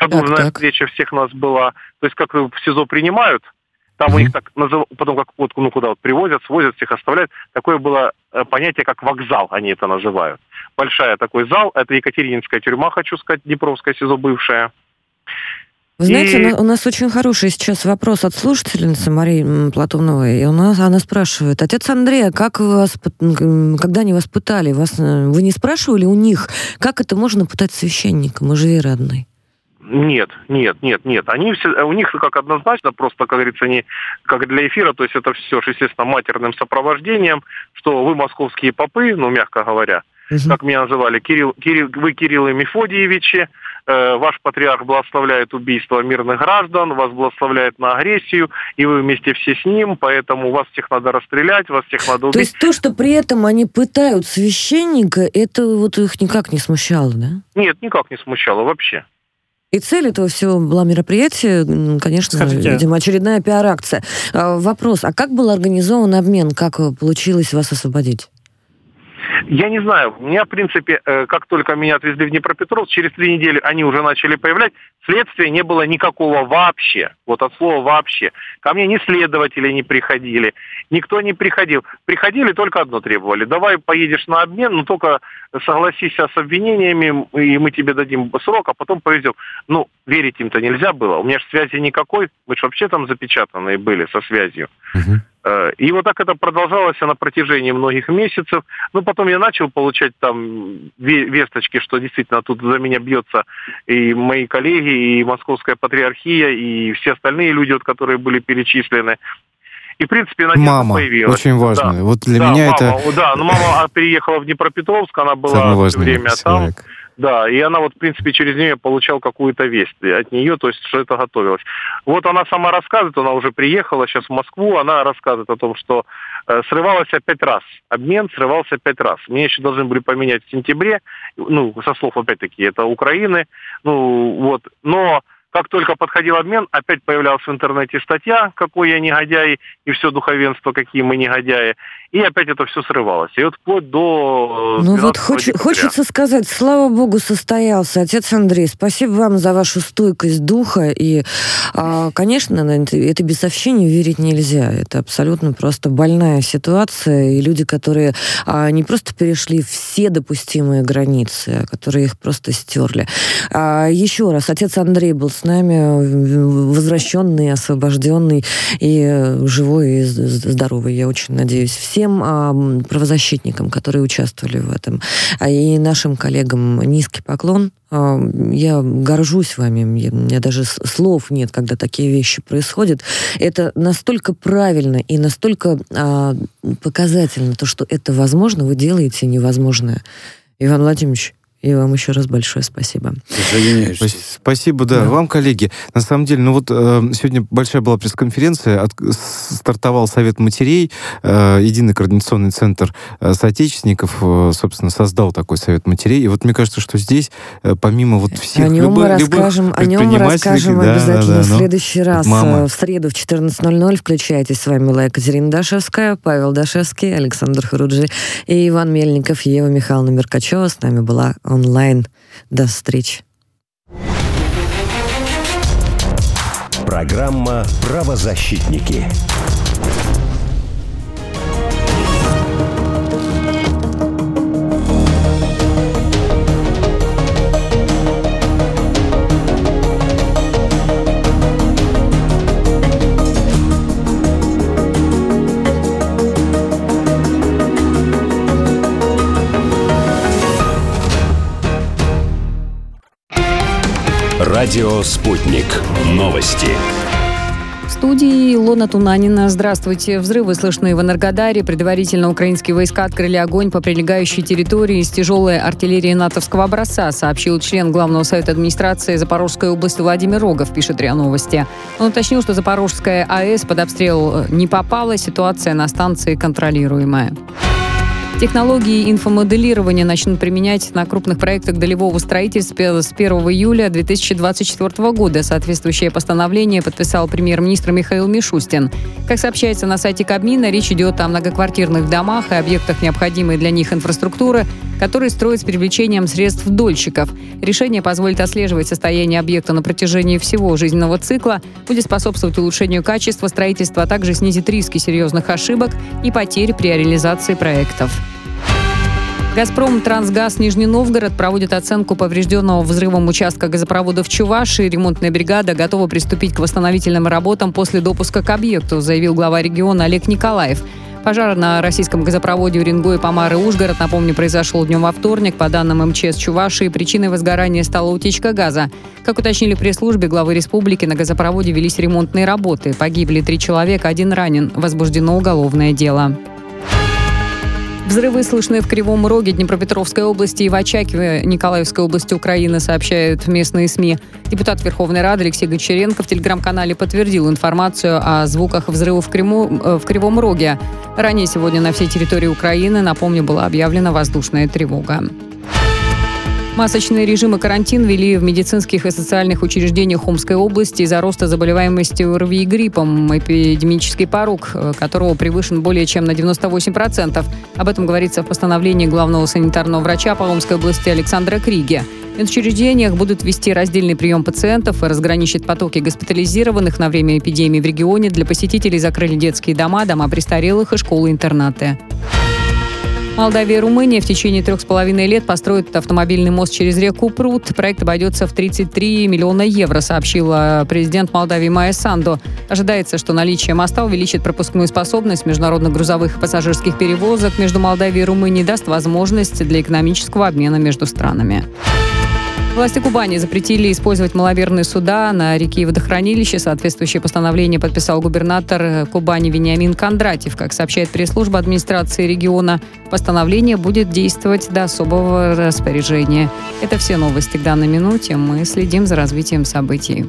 Подобная встреча всех нас была. То есть как в СИЗО принимают, там mm-hmm. у них так назов... потом как вот ну куда вот привозят, свозят, всех оставляют. Такое было э, понятие, как вокзал, они это называют. Большая такой зал, это Екатерининская тюрьма, хочу сказать, Днепровская СИЗО бывшая. Вы знаете, и... у нас очень хороший сейчас вопрос от слушательницы Марии Платоновой. И у нас, она спрашивает, отец Андрей, а как вас, когда они вас пытали, вас, э, вы не спрашивали у них, как это можно пытать священника, мы же веры одной? Нет, нет, нет, нет. Они все, у них как однозначно, просто, как говорится, не как для эфира, то есть это все, естественно, матерным сопровождением, что вы московские попы, ну, мягко говоря, угу. как меня называли, Кирилл, Кирилл, вы Кирилл и Мефодиевичи, э, ваш патриарх благословляет убийство мирных граждан, вас благословляет на агрессию, и вы вместе все с ним, поэтому вас всех надо расстрелять, вас всех надо убить. То есть то, что при этом они пытают священника, это вот их никак не смущало, да? Нет, никак не смущало вообще. И цель этого всего была мероприятие, конечно, Скажите. видимо, очередная пиар-акция. А, вопрос, а как был организован обмен? Как получилось вас освободить? Я не знаю. У меня, в принципе, э, как только меня отвезли в Днепропетровск, через три недели они уже начали появлять. Следствия не было никакого вообще. Вот от слова вообще. Ко мне ни следователи не приходили, никто не приходил. Приходили, только одно требовали. Давай поедешь на обмен, но только согласись с обвинениями, и мы тебе дадим срок, а потом повезем. Ну, верить им-то нельзя было. У меня же связи никакой. Мы же вообще там запечатанные были со связью. Угу. И вот так это продолжалось на протяжении многих месяцев. Ну, потом я начал получать там весточки, что действительно тут за меня бьется и мои коллеги, и Московская патриархия, и все остальные люди, вот, которые были перечислены. И, в принципе, надежда мама, появилась. очень важно. Да. Вот для да, меня мама, это... Да, но мама переехала в Днепропетровск, она была все время человек. там. Да, и она вот, в принципе, через нее получал какую-то весть от нее, то есть, что это готовилось. Вот она сама рассказывает, она уже приехала сейчас в Москву, она рассказывает о том, что э, срывалась пять раз. Обмен срывался пять раз. Мне еще должны были поменять в сентябре, ну, со слов, опять-таки, это Украины, ну, вот, но как только подходил обмен, опять появлялась в интернете статья, какой я негодяй, и все духовенство, какие мы негодяи и опять это все срывалось. И вот вплоть до... Ну вот хоч, хочется сказать, слава богу, состоялся. Отец Андрей, спасибо вам за вашу стойкость духа. И, а, конечно, это без сообщений верить нельзя. Это абсолютно просто больная ситуация. И люди, которые а, не просто перешли все допустимые границы, а которые их просто стерли. А, еще раз, отец Андрей был с нами, возвращенный, освобожденный и живой, и здоровый, я очень надеюсь. Все всем э, правозащитникам, которые участвовали в этом, а и нашим коллегам низкий поклон. Э, я горжусь вами, у меня даже слов нет, когда такие вещи происходят. Это настолько правильно и настолько э, показательно, то, что это возможно, вы делаете невозможное. Иван Владимирович, и вам еще раз большое спасибо. Спасибо, да. да. Вам, коллеги. На самом деле, ну вот э, сегодня большая была пресс-конференция, от, стартовал Совет матерей, э, Единый координационный центр э, соотечественников, э, собственно, создал такой Совет матерей. И вот мне кажется, что здесь, э, помимо вот всех о нем любых, мы расскажем, О нем мы расскажем да, обязательно да, да, в следующий раз. Мама. Э, в среду в 14.00 включайтесь. С вами была Екатерина Дашевская, Павел Дашевский, Александр Харуджи и Иван Мельников, Ева Михайловна Меркачева. С нами была онлайн. До встречи. Программа «Правозащитники». Радио «Спутник». Новости. В студии Лона Тунанина. Здравствуйте. Взрывы слышны в Энергодаре. Предварительно украинские войска открыли огонь по прилегающей территории из тяжелой артиллерии натовского образца, сообщил член Главного совета администрации Запорожской области Владимир Рогов, пишет РИА Новости. Он уточнил, что Запорожская АЭС под обстрел не попала, ситуация на станции контролируемая. Технологии инфомоделирования начнут применять на крупных проектах долевого строительства с 1 июля 2024 года. Соответствующее постановление подписал премьер-министр Михаил Мишустин. Как сообщается на сайте Кабмина, речь идет о многоквартирных домах и объектах необходимой для них инфраструктуры, которые строят с привлечением средств дольщиков. Решение позволит отслеживать состояние объекта на протяжении всего жизненного цикла, будет способствовать улучшению качества строительства, а также снизит риски серьезных ошибок и потерь при реализации проектов. «Газпром Трансгаз Нижний Новгород» проводит оценку поврежденного взрывом участка газопровода в Чувашии. Ремонтная бригада готова приступить к восстановительным работам после допуска к объекту, заявил глава региона Олег Николаев. Пожар на российском газопроводе Уренгой, Помар и Ужгород, напомню, произошел днем во вторник. По данным МЧС Чувашии, причиной возгорания стала утечка газа. Как уточнили пресс-службе главы республики, на газопроводе велись ремонтные работы. Погибли три человека, один ранен. Возбуждено уголовное дело. Взрывы слышны в Кривом Роге Днепропетровской области и в Очакове Николаевской области Украины, сообщают местные СМИ. Депутат Верховной Рады Алексей Гончаренко в телеграм-канале подтвердил информацию о звуках взрыва в, Криму, э, в Кривом Роге. Ранее сегодня на всей территории Украины, напомню, была объявлена воздушная тревога. Масочные режимы карантин вели в медицинских и социальных учреждениях Омской области из-за роста заболеваемости ОРВИ и гриппом, эпидемический порог э, которого превышен более чем на 98%. Об этом говорится в постановлении главного санитарного врача по Омской области Александра Криге. В учреждениях будут вести раздельный прием пациентов и разграничить потоки госпитализированных на время эпидемии в регионе. Для посетителей закрыли детские дома, дома престарелых и школы-интернаты. Молдавия и Румыния в течение трех с половиной лет построят автомобильный мост через реку Прут. Проект обойдется в 33 миллиона евро, сообщила президент Молдавии Майя Сандо. Ожидается, что наличие моста увеличит пропускную способность международных грузовых и пассажирских перевозок между Молдавией и Румынией даст возможность для экономического обмена между странами. Власти Кубани запретили использовать маловерные суда на реке и водохранилище. Соответствующее постановление подписал губернатор Кубани Вениамин Кондратьев. Как сообщает пресс-служба администрации региона, постановление будет действовать до особого распоряжения. Это все новости к данной минуте. Мы следим за развитием событий.